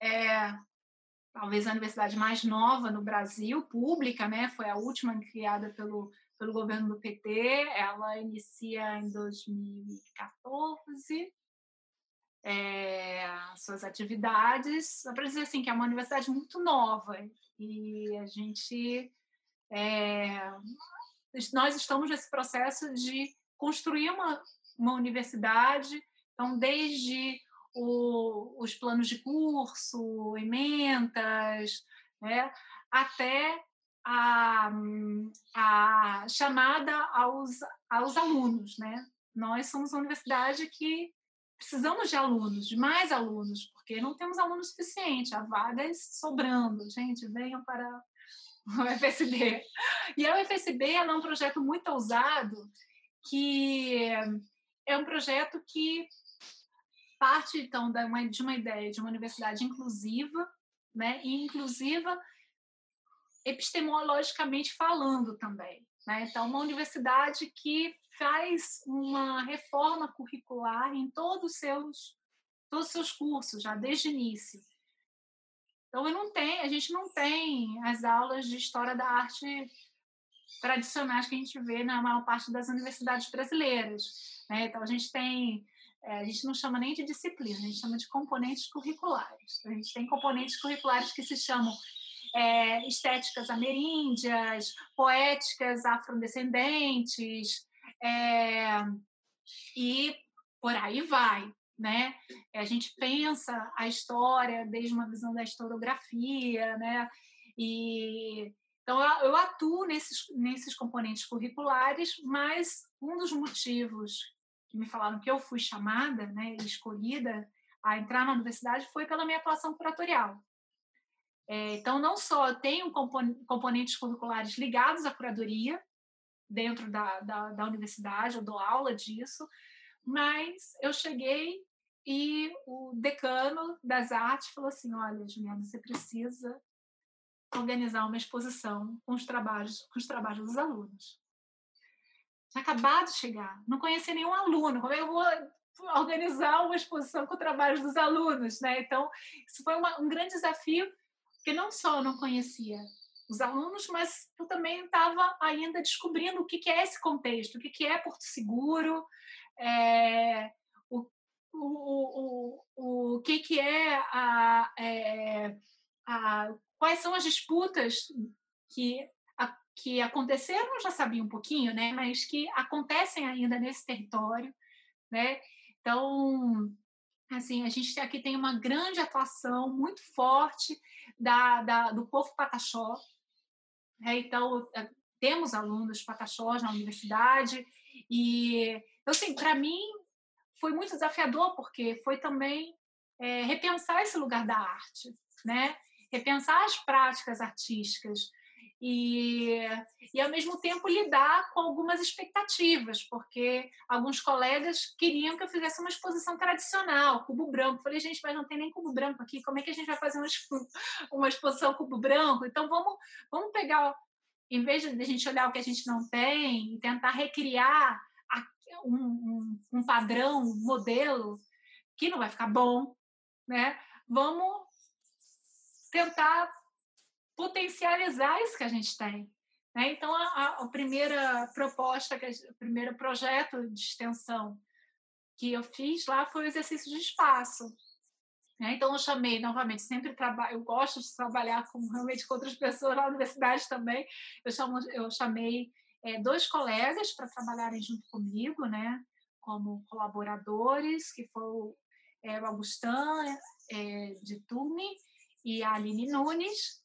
Speaker 2: é talvez a universidade mais nova no Brasil, pública, né? Foi a última criada pelo, pelo governo do PT. Ela inicia em 2014 é, suas atividades. Só para dizer assim que é uma universidade muito nova e a gente é, nós estamos nesse processo de construir uma, uma universidade. Então, desde o, os planos de curso, ementas, né, até a, a chamada aos, aos alunos. Né? Nós somos uma universidade que precisamos de alunos, de mais alunos, porque não temos alunos suficientes, há vagas sobrando. Gente, venham para o UFSB. E a UFSB é um projeto muito ousado, que é um projeto que parte então de uma, de uma ideia de uma universidade inclusiva, né, e inclusiva epistemologicamente falando também. Né? Então, uma universidade que faz uma reforma curricular em todos os seus, todos os seus cursos, já desde o início. Então, eu não a gente não tem as aulas de história da arte tradicionais que a gente vê na maior parte das universidades brasileiras. Né? Então, a gente tem é, a gente não chama nem de disciplina, a gente chama de componentes curriculares. A gente tem componentes curriculares que se chamam é, estéticas ameríndias, poéticas afrodescendentes, é, e por aí vai. Né? A gente pensa a história desde uma visão da historiografia, né? E então eu atuo nesses nesses componentes curriculares, mas um dos motivos que me falaram que eu fui chamada, né, escolhida a entrar na universidade foi pela minha atuação curatorial. É, então, não só eu tenho componentes curriculares ligados à curadoria dentro da, da, da universidade, eu dou aula disso, mas eu cheguei e o decano das artes falou assim: olha, Juliana, você precisa organizar uma exposição com os trabalhos, com os trabalhos dos alunos. Tinha acabado de chegar, não conhecia nenhum aluno. Como é que eu vou organizar uma exposição com trabalhos dos alunos, né? Então, isso foi uma, um grande desafio, porque não só eu não conhecia os alunos, mas eu também estava ainda descobrindo o que, que é esse contexto, o que, que é Porto Seguro, é, o, o, o, o que, que é a, é a, quais são as disputas que que aconteceram, eu já sabia um pouquinho, né? Mas que acontecem ainda nesse território, né? Então, assim, a gente aqui tem uma grande atuação muito forte da, da do povo pataxó. Né? Então, temos alunos pataxós na universidade e, então, assim, para mim foi muito desafiador porque foi também é, repensar esse lugar da arte, né? Repensar as práticas artísticas, e, e ao mesmo tempo lidar com algumas expectativas, porque alguns colegas queriam que eu fizesse uma exposição tradicional, cubo branco. Falei, gente, mas não tem nem cubo branco aqui, como é que a gente vai fazer uma, uma exposição cubo branco? Então vamos, vamos pegar, em vez de a gente olhar o que a gente não tem e tentar recriar um, um, um padrão, um modelo, que não vai ficar bom, né? Vamos tentar potencializar isso que a gente tem. Né? Então, a, a, primeira proposta, o primeiro projeto de extensão que eu fiz lá foi o exercício de espaço. Né? Então, eu chamei, novamente, sempre trabalho, eu gosto de trabalhar com, realmente com outras pessoas na universidade também. Eu, chamo, eu chamei é, dois colegas para trabalharem junto comigo, né? como colaboradores, que foram é, o Augustin é, de Tume e a Aline Nunes,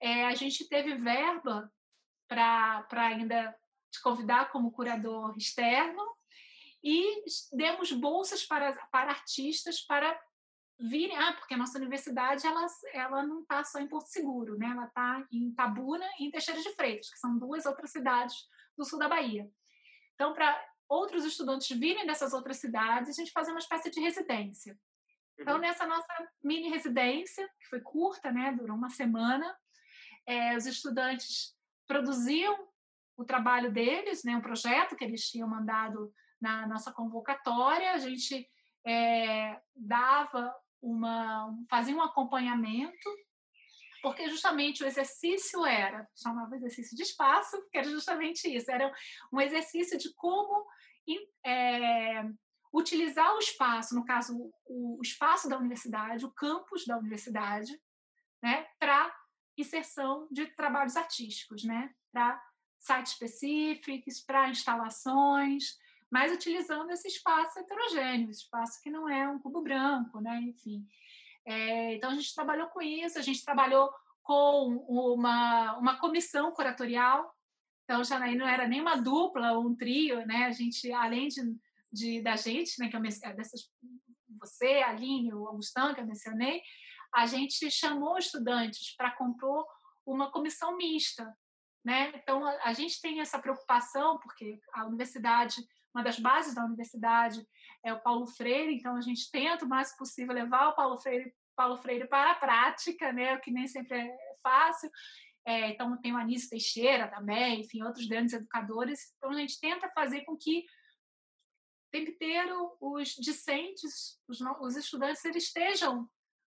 Speaker 2: é, a gente teve verba para ainda te convidar como curador externo e demos bolsas para, para artistas para virem, ah, porque a nossa universidade ela, ela não está só em Porto Seguro, né? ela está em Tabuna e em Teixeira de Freitas, que são duas outras cidades do sul da Bahia. Então, para outros estudantes virem dessas outras cidades, a gente fazia uma espécie de residência. Então, uhum. nessa nossa mini residência, que foi curta, né, durou uma semana, é, os estudantes produziam o trabalho deles, né, o projeto que eles tinham mandado na nossa convocatória, a gente é, dava uma, fazia um acompanhamento, porque justamente o exercício era, chamava exercício de espaço, que era justamente isso, era um exercício de como é, utilizar o espaço, no caso, o, espaço da universidade, o campus da universidade, né, para inserção de trabalhos artísticos, né, para sites específicos, para instalações, mas utilizando esse espaço heterogêneo, espaço que não é um cubo branco, né? Enfim. É, então a gente trabalhou com isso, a gente trabalhou com uma, uma comissão curatorial. Então já não era nem uma dupla ou um trio, né? A gente, além de, de da gente, né? Que eu, dessas, você, a Aline, o Augustão que eu mencionei, a gente chamou estudantes para compor uma comissão mista, né? Então a, gente tem essa preocupação porque a universidade uma das bases da universidade é o Paulo Freire, então a gente tenta o mais possível levar o Paulo Freire, Paulo Freire para a prática, né, o que nem sempre é fácil. É, então tem o Anísio Teixeira também, enfim, outros grandes educadores. Então a gente tenta fazer com que o tempo inteiro os discentes, os, os estudantes, eles estejam,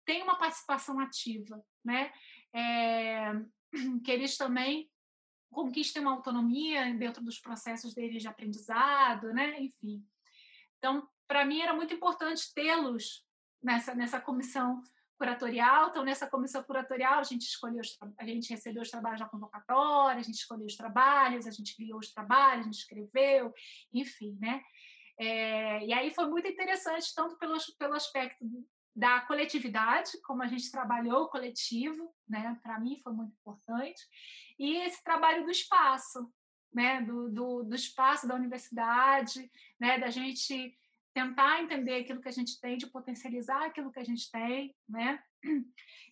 Speaker 2: tenham uma participação ativa, né? É, que eles também conquistem uma autonomia dentro dos processos deles de aprendizado, né? Enfim. Então, para mim era muito importante tê-los nessa nessa comissão curatorial. Então, nessa comissão curatorial, a gente escolheu, os, a gente recebeu os trabalhos da convocatória, a gente escolheu os trabalhos, a gente criou os trabalhos, a gente escreveu, enfim, né? É, e aí foi muito interessante, tanto pelo, pelo aspecto da coletividade, como a gente trabalhou o coletivo, né? Para mim foi muito importante, e esse trabalho do espaço, né, do, do, do espaço da universidade, né, da gente tentar entender aquilo que a gente tem, de potencializar aquilo que a gente tem, né?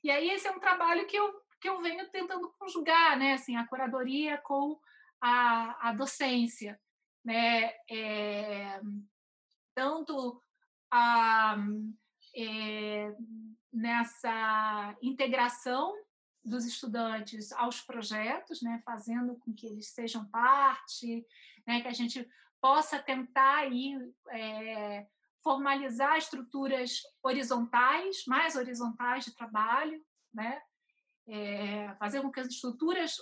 Speaker 2: E aí esse é um trabalho que eu, que eu venho tentando conjugar, né, assim, a curadoria com a, a docência, né? É, tanto a, é, nessa integração dos estudantes aos projetos, né, fazendo com que eles sejam parte, né, que a gente possa tentar aí, é, formalizar estruturas horizontais, mais horizontais de trabalho, né, é, fazer com que as estruturas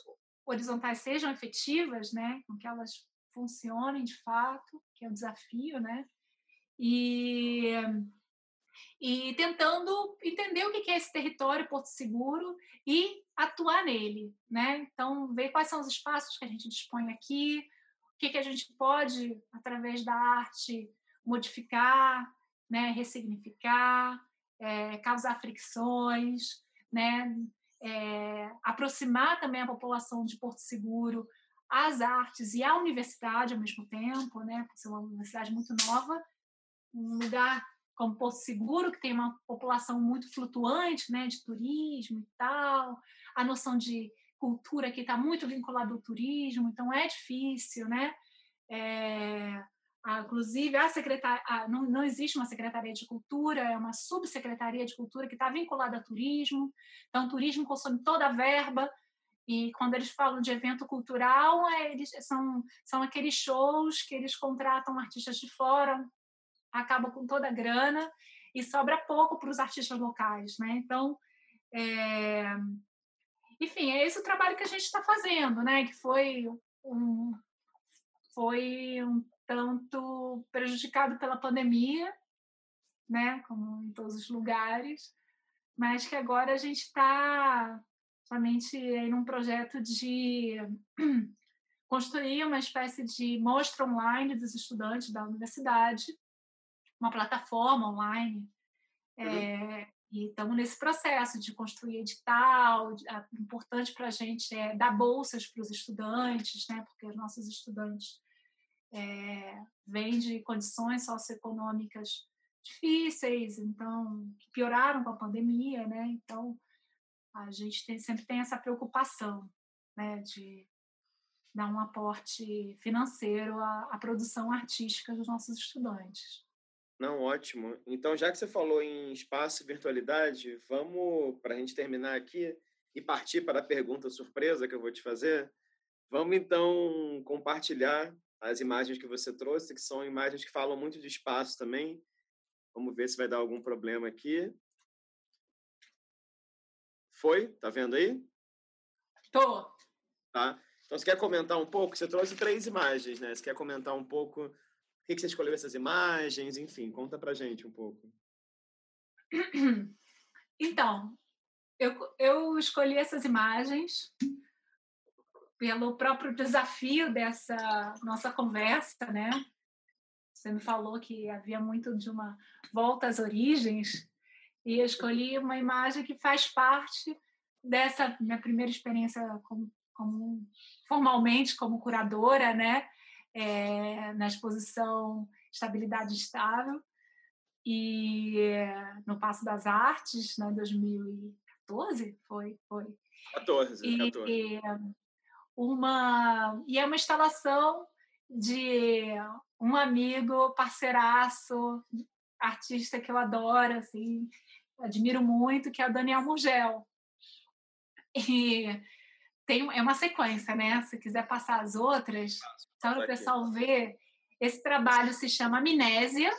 Speaker 2: horizontais sejam efetivas, né, com que elas funcionem de fato, que é um desafio, né, e e tentando entender o que é esse território Porto Seguro e atuar nele, né? Então, ver quais são os espaços que a gente dispõe aqui, o que, que a gente pode, através da arte, modificar, né? ressignificar, é, causar fricções, né? É, aproximar também a população de Porto Seguro às artes e à universidade ao mesmo tempo, né? Por ser uma universidade muito nova, um lugar como Porto Seguro, que tem uma população muito flutuante, né, de turismo e tal, a noção de cultura que está muito vinculada ao turismo, então é difícil, né? É, inclusive, a secretar, a, não, não existe uma secretaria de cultura, é uma subsecretaria de cultura que está vinculada a turismo, então o turismo consome toda a verba, e quando eles falam de evento cultural, é, eles são, são aqueles shows que eles contratam artistas de fora acaba com toda a grana e sobra pouco para os artistas locais, né? Então, é... enfim, é esse o trabalho que a gente está fazendo, né? Que foi um foi um tanto prejudicado pela pandemia, né? Como em todos os lugares, mas que agora a gente está somente em um projeto de construir uma espécie de mostra online dos estudantes da universidade uma plataforma online. Uhum. É, e estamos nesse processo de construir edital. De, a, importante para a gente é dar bolsas para os estudantes, né? porque os nossos estudantes é, vêm de condições socioeconômicas difíceis, então que pioraram com a pandemia, né? Então a gente tem, sempre tem essa preocupação, né, de dar um aporte financeiro à, à produção artística dos nossos estudantes.
Speaker 1: Não, ótimo. Então, já que você falou em espaço e virtualidade, vamos, para a gente terminar aqui e partir para a pergunta surpresa que eu vou te fazer, Vamos então compartilhar as imagens que você trouxe, que são imagens que falam muito de espaço também. Vamos ver se vai dar algum problema aqui. Foi? Tá vendo aí?
Speaker 2: Tô.
Speaker 1: Tá. Então, você quer comentar um pouco? Você trouxe três imagens, né? Você quer comentar um pouco por que você escolheu essas imagens? Enfim, conta pra gente um pouco.
Speaker 2: Então, eu, eu escolhi essas imagens pelo próprio desafio dessa nossa conversa, né? Você me falou que havia muito de uma volta às origens e eu escolhi uma imagem que faz parte dessa minha primeira experiência como, como formalmente como curadora, né? É, na exposição Estabilidade Estável e no Passo das Artes, né, 2014, foi, foi.
Speaker 1: 14, 14.
Speaker 2: E, uma e é uma instalação de um amigo, parceiraço, artista que eu adoro, assim, admiro muito, que é o Daniel Mugel. E tem é uma sequência, né? Se quiser passar as outras, só para o pessoal ver, esse trabalho se chama Amnésia.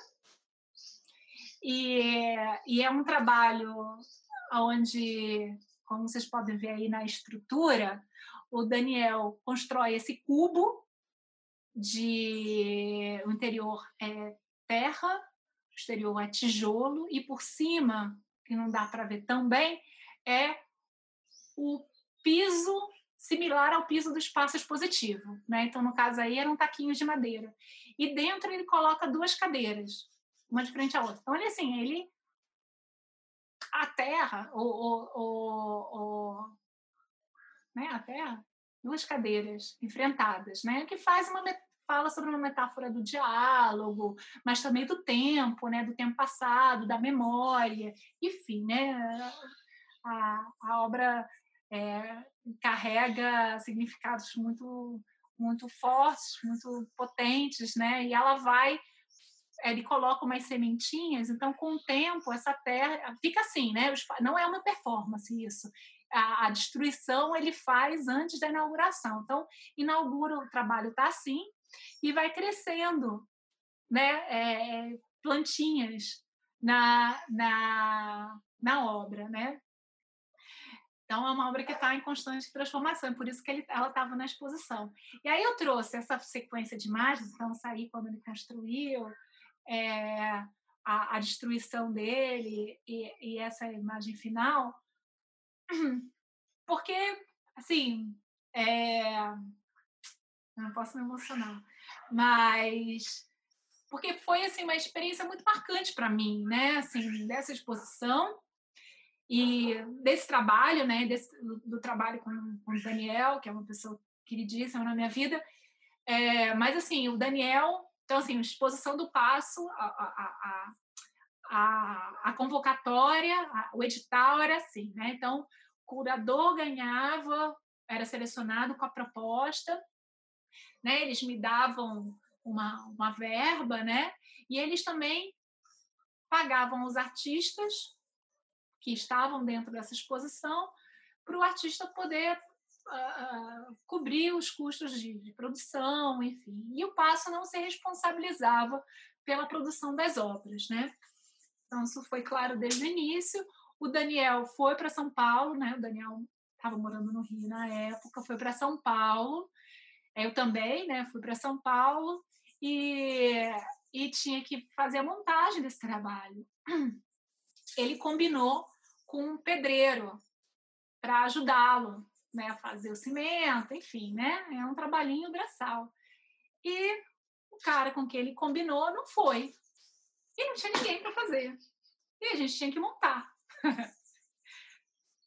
Speaker 2: E, e é um trabalho onde, como vocês podem ver aí na estrutura, o Daniel constrói esse cubo de o interior é terra, o exterior é tijolo e por cima, que não dá para ver tão bem, é o piso similar ao piso do espaço expositivo, né? Então no caso aí eram taquinhos de madeira. E dentro ele coloca duas cadeiras, uma de frente à outra. Então ele assim, ele a terra, o, o, o, o né, a Terra, duas cadeiras enfrentadas, né, que faz uma fala sobre uma metáfora do diálogo, mas também do tempo, né, do tempo passado, da memória, enfim, né, a, a obra é, carrega significados muito muito fortes, muito potentes, né, e ela vai ele coloca umas sementinhas, então com o tempo essa terra fica assim, né? Não é uma performance isso a, a, destruição ele faz antes da inauguração. Então, inaugura, o trabalho está assim e vai crescendo né, é, plantinhas na, na, na obra. Né? Então, é uma obra que está em constante transformação, por isso que ele, ela estava na exposição. E aí eu trouxe essa sequência de imagens, então saí quando ele construiu, é, a, a, destruição dele e, e, essa imagem final, porque, assim, é... não posso me emocionar, mas porque foi assim uma experiência muito marcante para mim, né? Assim, dessa exposição e desse trabalho, né? Desse, do, do trabalho com, com o Daniel, que é uma pessoa queridíssima na minha vida. É, mas assim, o Daniel, então assim, a exposição do passo, a, a, a, a, convocatória, o edital era assim, né? Então curador ganhava, era selecionado com a proposta, né? Eles me davam uma, uma verba, né? E eles também pagavam os artistas que estavam dentro dessa exposição para o artista poder uh, cobrir os custos de, de, produção, enfim. E o Passo não se responsabilizava pela produção das obras, né? Então, isso foi claro desde o início. O Daniel foi para São Paulo, né? O Daniel estava morando no Rio na época, foi para São Paulo. Eu também, né? Fui para São Paulo e, e tinha que fazer a montagem desse trabalho. Ele combinou com um pedreiro para ajudá-lo, né? A fazer o cimento, enfim, né? É um trabalhinho braçal. E o cara com quem ele combinou não foi. E não tinha ninguém para fazer. E a gente tinha que montar.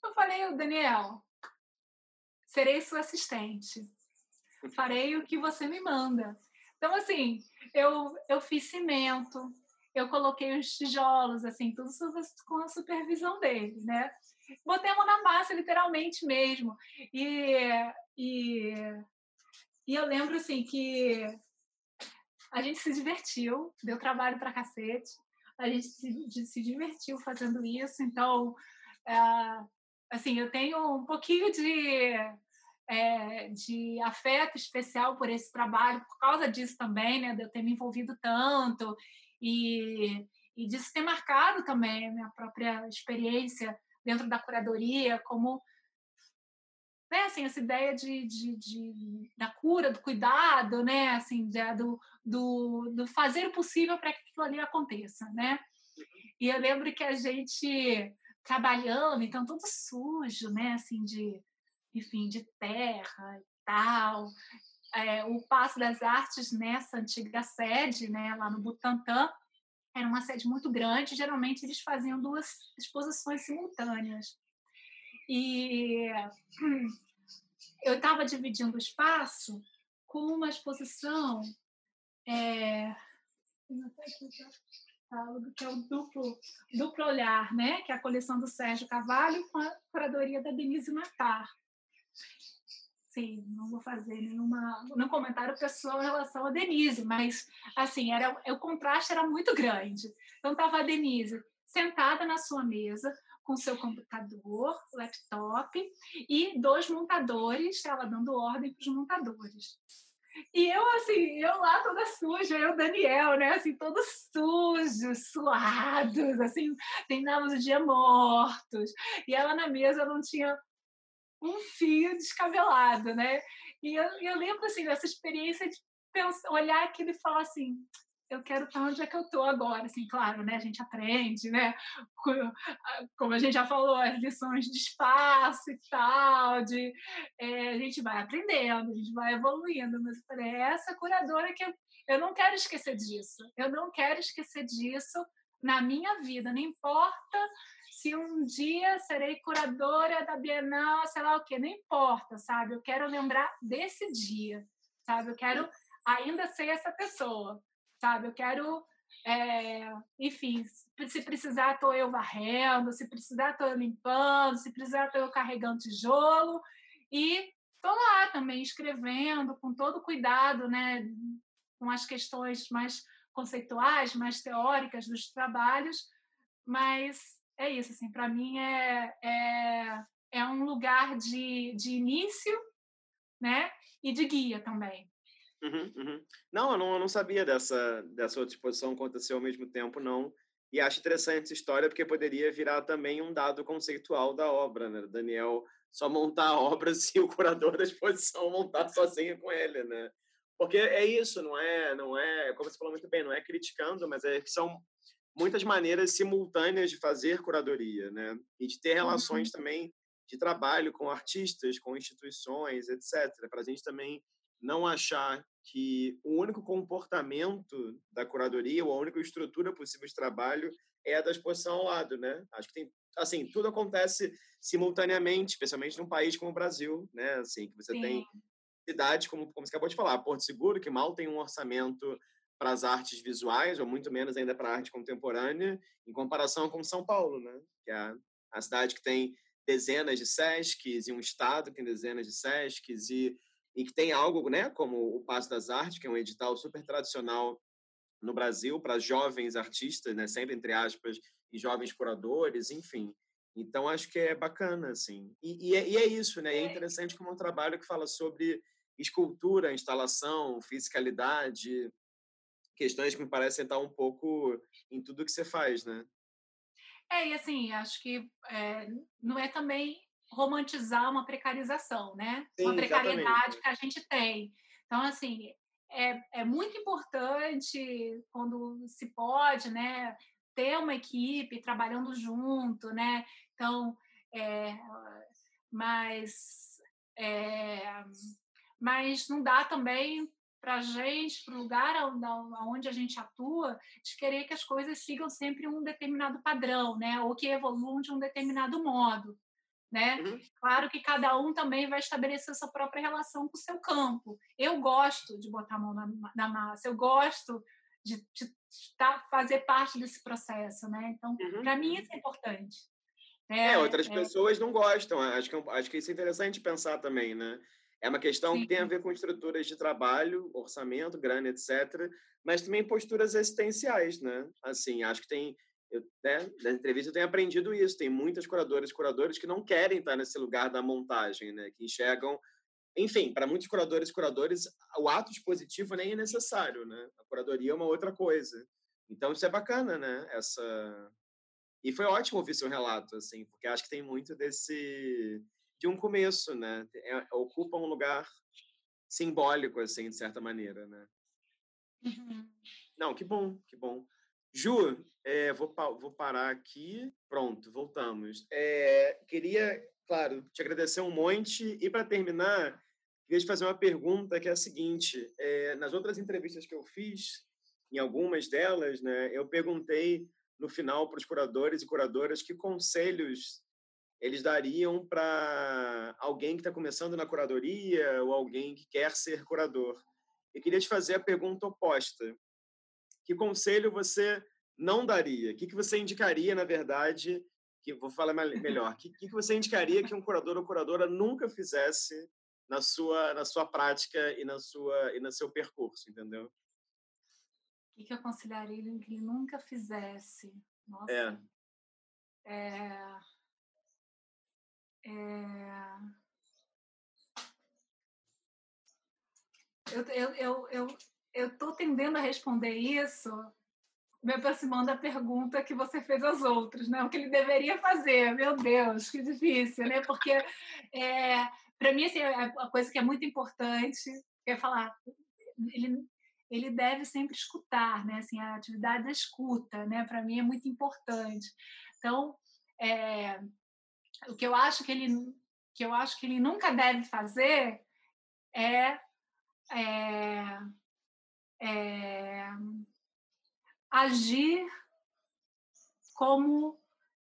Speaker 2: Eu falei, Daniel, serei sua assistente. Farei o que você me manda. Então, assim, eu, eu fiz cimento, eu coloquei os tijolos, assim, tudo com a supervisão dele, né? Botei a mão na massa, literalmente mesmo. E, e, e eu lembro, assim, que a gente se divertiu, deu trabalho para cacete a gente se, se divertiu fazendo isso. Então, é, assim, eu tenho um pouquinho de é, de afeto especial por esse trabalho, por causa disso também, né, de eu ter me envolvido tanto e, e disso ter marcado também a minha própria experiência dentro da curadoria, como né, assim, essa ideia de, de, de, da cura, do cuidado, né, assim, de, do, do, do fazer o possível para que aquilo ali aconteça, né? E eu lembro que a gente trabalhando, então tudo sujo, né, assim, de, enfim, de terra e tal. É, o Passo das Artes nessa antiga sede, né, lá no Butantã, era uma sede muito grande, geralmente eles faziam duas exposições simultâneas. E eu estava dividindo o espaço com uma exposição é, que é o duplo, duplo olhar, né? que é a coleção do Sérgio Carvalho com a curadoria da Denise Matar. Sim, não vou fazer nenhuma, nenhum comentário pessoal em relação a Denise, mas assim, era, o contraste era muito grande. Então estava a Denise sentada na sua mesa, com seu computador, laptop e dois montadores, ela dando ordem para os montadores. E eu, assim, eu lá toda suja, eu, Daniel, né, assim, todos sujos, suados, assim, terminávamos o dia mortos. E ela na mesa não tinha um fio descabelado, né? E eu, eu lembro, assim, dessa experiência de pensar, olhar aquilo e falar assim, eu quero estar onde é que eu estou agora, assim, claro, né? A gente aprende, né? Como a gente já falou, as lições de espaço e tal, de é, a gente vai aprendendo, a gente vai evoluindo, mas para essa curadora que eu, eu não quero esquecer disso, eu não quero esquecer disso na minha vida, não importa se um dia serei curadora da Bienal, sei lá o quê, não importa, sabe? Eu quero lembrar desse dia, sabe? Eu quero ainda ser essa pessoa sabe? Eu quero, é, enfim, se precisar, estou eu varrendo, se precisar, estou eu limpando, se precisar, estou eu carregando tijolo. E estou lá também escrevendo com todo cuidado, né? Com as questões mais conceituais, mais teóricas dos trabalhos, mas é isso, assim, para mim é, é, é um lugar de, de início, né, e de guia também.
Speaker 1: Uhum, uhum. Não, eu não, não sabia dessa, dessa outra exposição acontecer ao mesmo tempo, não. E acho interessante essa história, porque poderia virar também um dado conceitual da obra, né? Daniel só montar a obra se o curador da exposição montar sozinho com ele, né? Porque é isso, não é, não é, como você falou muito bem, não é criticando, mas é que são muitas maneiras simultâneas de fazer curadoria, né? E de ter relações uhum. também de trabalho com artistas, com instituições, etc. Para a gente também não achar que o único comportamento da curadoria, ou a única estrutura possível de trabalho é a da exposição ao lado, né? Acho que tem, assim, tudo acontece simultaneamente, especialmente num país como o Brasil, né? Assim, que você Sim. tem cidades como, como você acabou de falar, Porto Seguro, que mal tem um orçamento para as artes visuais, ou muito menos ainda para a arte contemporânea, em comparação com São Paulo, né? Que é a, cidade que tem dezenas de SESCs e um estado que tem dezenas de SESCs e e que tem algo, né, como o Passo das Artes, que é um edital super tradicional no Brasil para jovens artistas, né, sempre entre aspas, e jovens curadores, enfim. Então acho que é bacana, assim. E, e, é, e é, isso, né? É, é interessante como é um trabalho que fala sobre escultura, instalação, fiscalidade, questões que me parecem estar um pouco em tudo que você faz, né?
Speaker 2: É, e assim, acho que é, não é também romantizar uma precarização, né? Sim, uma precariedade exatamente. que a gente tem. Então, assim, é, é muito importante quando se pode, né? Ter uma equipe trabalhando junto, né? Então, é, mas, é, mas não dá também para a gente, para o lugar onde a gente atua, de querer que as coisas sigam sempre um determinado padrão, né? Ou que evoluam de um determinado modo né? Uhum. Claro que cada um também vai estabelecer sua própria relação com o seu campo. Eu gosto de botar a mão na, na massa, eu gosto de, de, tá, fazer parte desse processo, né? Então, uhum. para mim isso é importante.
Speaker 1: É, é outras é... pessoas não gostam. Acho que, é acho que isso é interessante pensar também, né? É uma questão Sim. que tem a ver com estruturas de trabalho, orçamento, grana, etc., mas também posturas existenciais, né? Assim, acho que tem eu, né, na entrevista eu tenho aprendido isso. Tem muitas curadoras e curadores que não querem estar nesse lugar da montagem, né? Que enxergam enfim, para muitos curadores e curadores, o ato expositivo nem é necessário, né? A curadoria é uma outra coisa. Então, isso é bacana, né? Essa... E foi ótimo ouvir seu relato, assim, porque acho que tem muito desse... de um começo, né? É, ocupa um lugar simbólico, assim, de certa maneira, né? Uhum. Não, que bom, que bom. Ju, é, vou, vou parar aqui. Pronto, voltamos. É, queria, claro, te agradecer um monte. E para terminar, queria te fazer uma pergunta que é a seguinte: é, nas outras entrevistas que eu fiz, em algumas delas, né, eu perguntei no final para os curadores e curadoras que conselhos eles dariam para alguém que está começando na curadoria ou alguém que quer ser curador. Eu queria te fazer a pergunta oposta. Que conselho você não daria? O que, que você indicaria, na verdade, que vou falar melhor, o que, que você indicaria que um curador ou curadora nunca fizesse na sua na sua prática e na sua e no seu percurso, entendeu?
Speaker 2: O que, eu aconselharia que ele nunca fizesse? Nossa.
Speaker 1: É.
Speaker 2: é... É... Eu, eu, eu, eu, eu tô tendendo a responder isso me aproximando da pergunta que você fez aos outros, né? O que ele deveria fazer? Meu Deus, que difícil, né? Porque é, para mim assim, é a coisa que é muito importante é falar, ele ele deve sempre escutar, né? Assim, a atividade da escuta, né? Para mim é muito importante. Então, é, o que eu acho que ele que eu acho que ele nunca deve fazer é, é, é agir como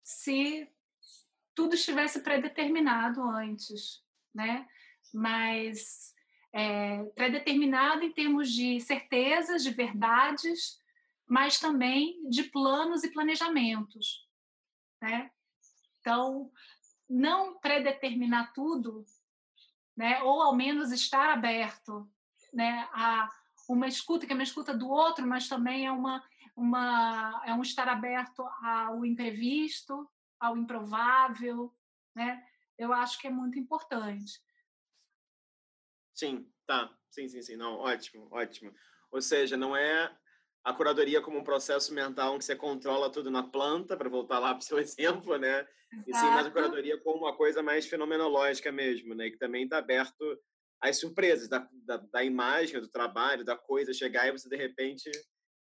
Speaker 2: se tudo estivesse predeterminado antes, né? Mas é, predeterminado em termos de certezas, de verdades, mas também de planos e planejamentos, né? Então, não predeterminar tudo, né? Ou ao menos estar aberto, né? A uma escuta que é uma escuta do outro, mas também é uma uma, é um estar aberto ao imprevisto, ao improvável, né? Eu acho que é muito importante.
Speaker 1: Sim, tá. Sim, sim, sim. Não, ótimo, ótimo. Ou seja, não é a curadoria como um processo mental em que você controla tudo na planta, para voltar lá para o seu exemplo, né? Exato. E sim, mas a curadoria como uma coisa mais fenomenológica mesmo, né? Que também está aberto às surpresas da, da, da, imagem, do trabalho, da coisa chegar e você, de repente,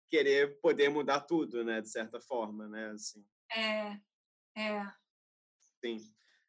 Speaker 1: querer poder mudar tudo, né? De certa forma, né? Assim.
Speaker 2: É, é.
Speaker 1: Sim.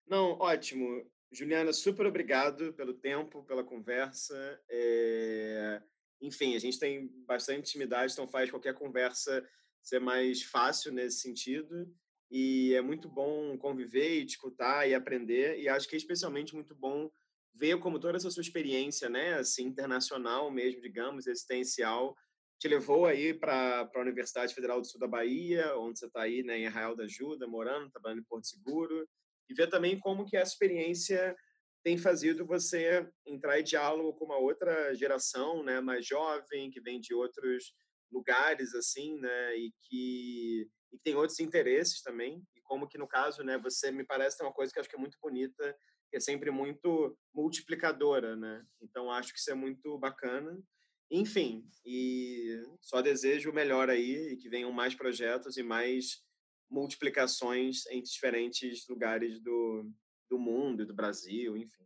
Speaker 1: Não, ótimo. Juliana, super obrigado pelo tempo, pela conversa. É... Enfim, a gente tem bastante intimidade, então faz qualquer conversa ser mais fácil nesse sentido. E é muito bom conviver e escutar e aprender. E acho que é especialmente muito bom ver como toda essa sua experiência, né, assim, internacional mesmo, digamos, existencial, te levou aí para a Universidade Federal do Sul da Bahia, onde você está aí né, em Arraial da Ajuda, morando, trabalhando em Porto Seguro, e ver também como que essa experiência tem fazido você entrar em diálogo com uma outra geração, né, mais jovem, que vem de outros lugares assim, né, e que, e tem outros interesses também, e como que no caso, né, você me parece ter uma coisa que acho que é muito bonita, que é sempre muito multiplicadora, né? Então acho que isso é muito bacana. Enfim, e só desejo o melhor aí e que venham mais projetos e mais multiplicações em diferentes lugares do, do mundo, do Brasil, enfim,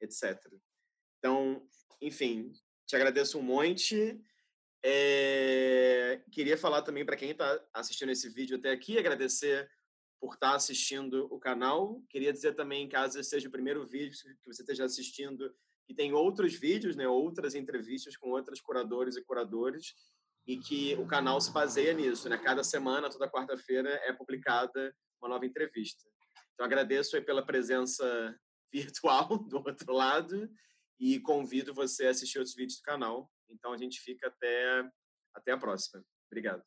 Speaker 1: etc. Então, enfim, te agradeço um monte. É, queria falar também para quem está assistindo esse vídeo até aqui, agradecer por estar tá assistindo o canal. Queria dizer também, caso esse seja o primeiro vídeo que você esteja assistindo, que tem outros vídeos, né, outras entrevistas com outros curadores e curadores, e que o canal se baseia nisso. Né? Cada semana, toda quarta-feira, é publicada uma nova entrevista. Então, agradeço pela presença virtual do outro lado e convido você a assistir outros vídeos do canal. Então, a gente fica até, até a próxima. Obrigado.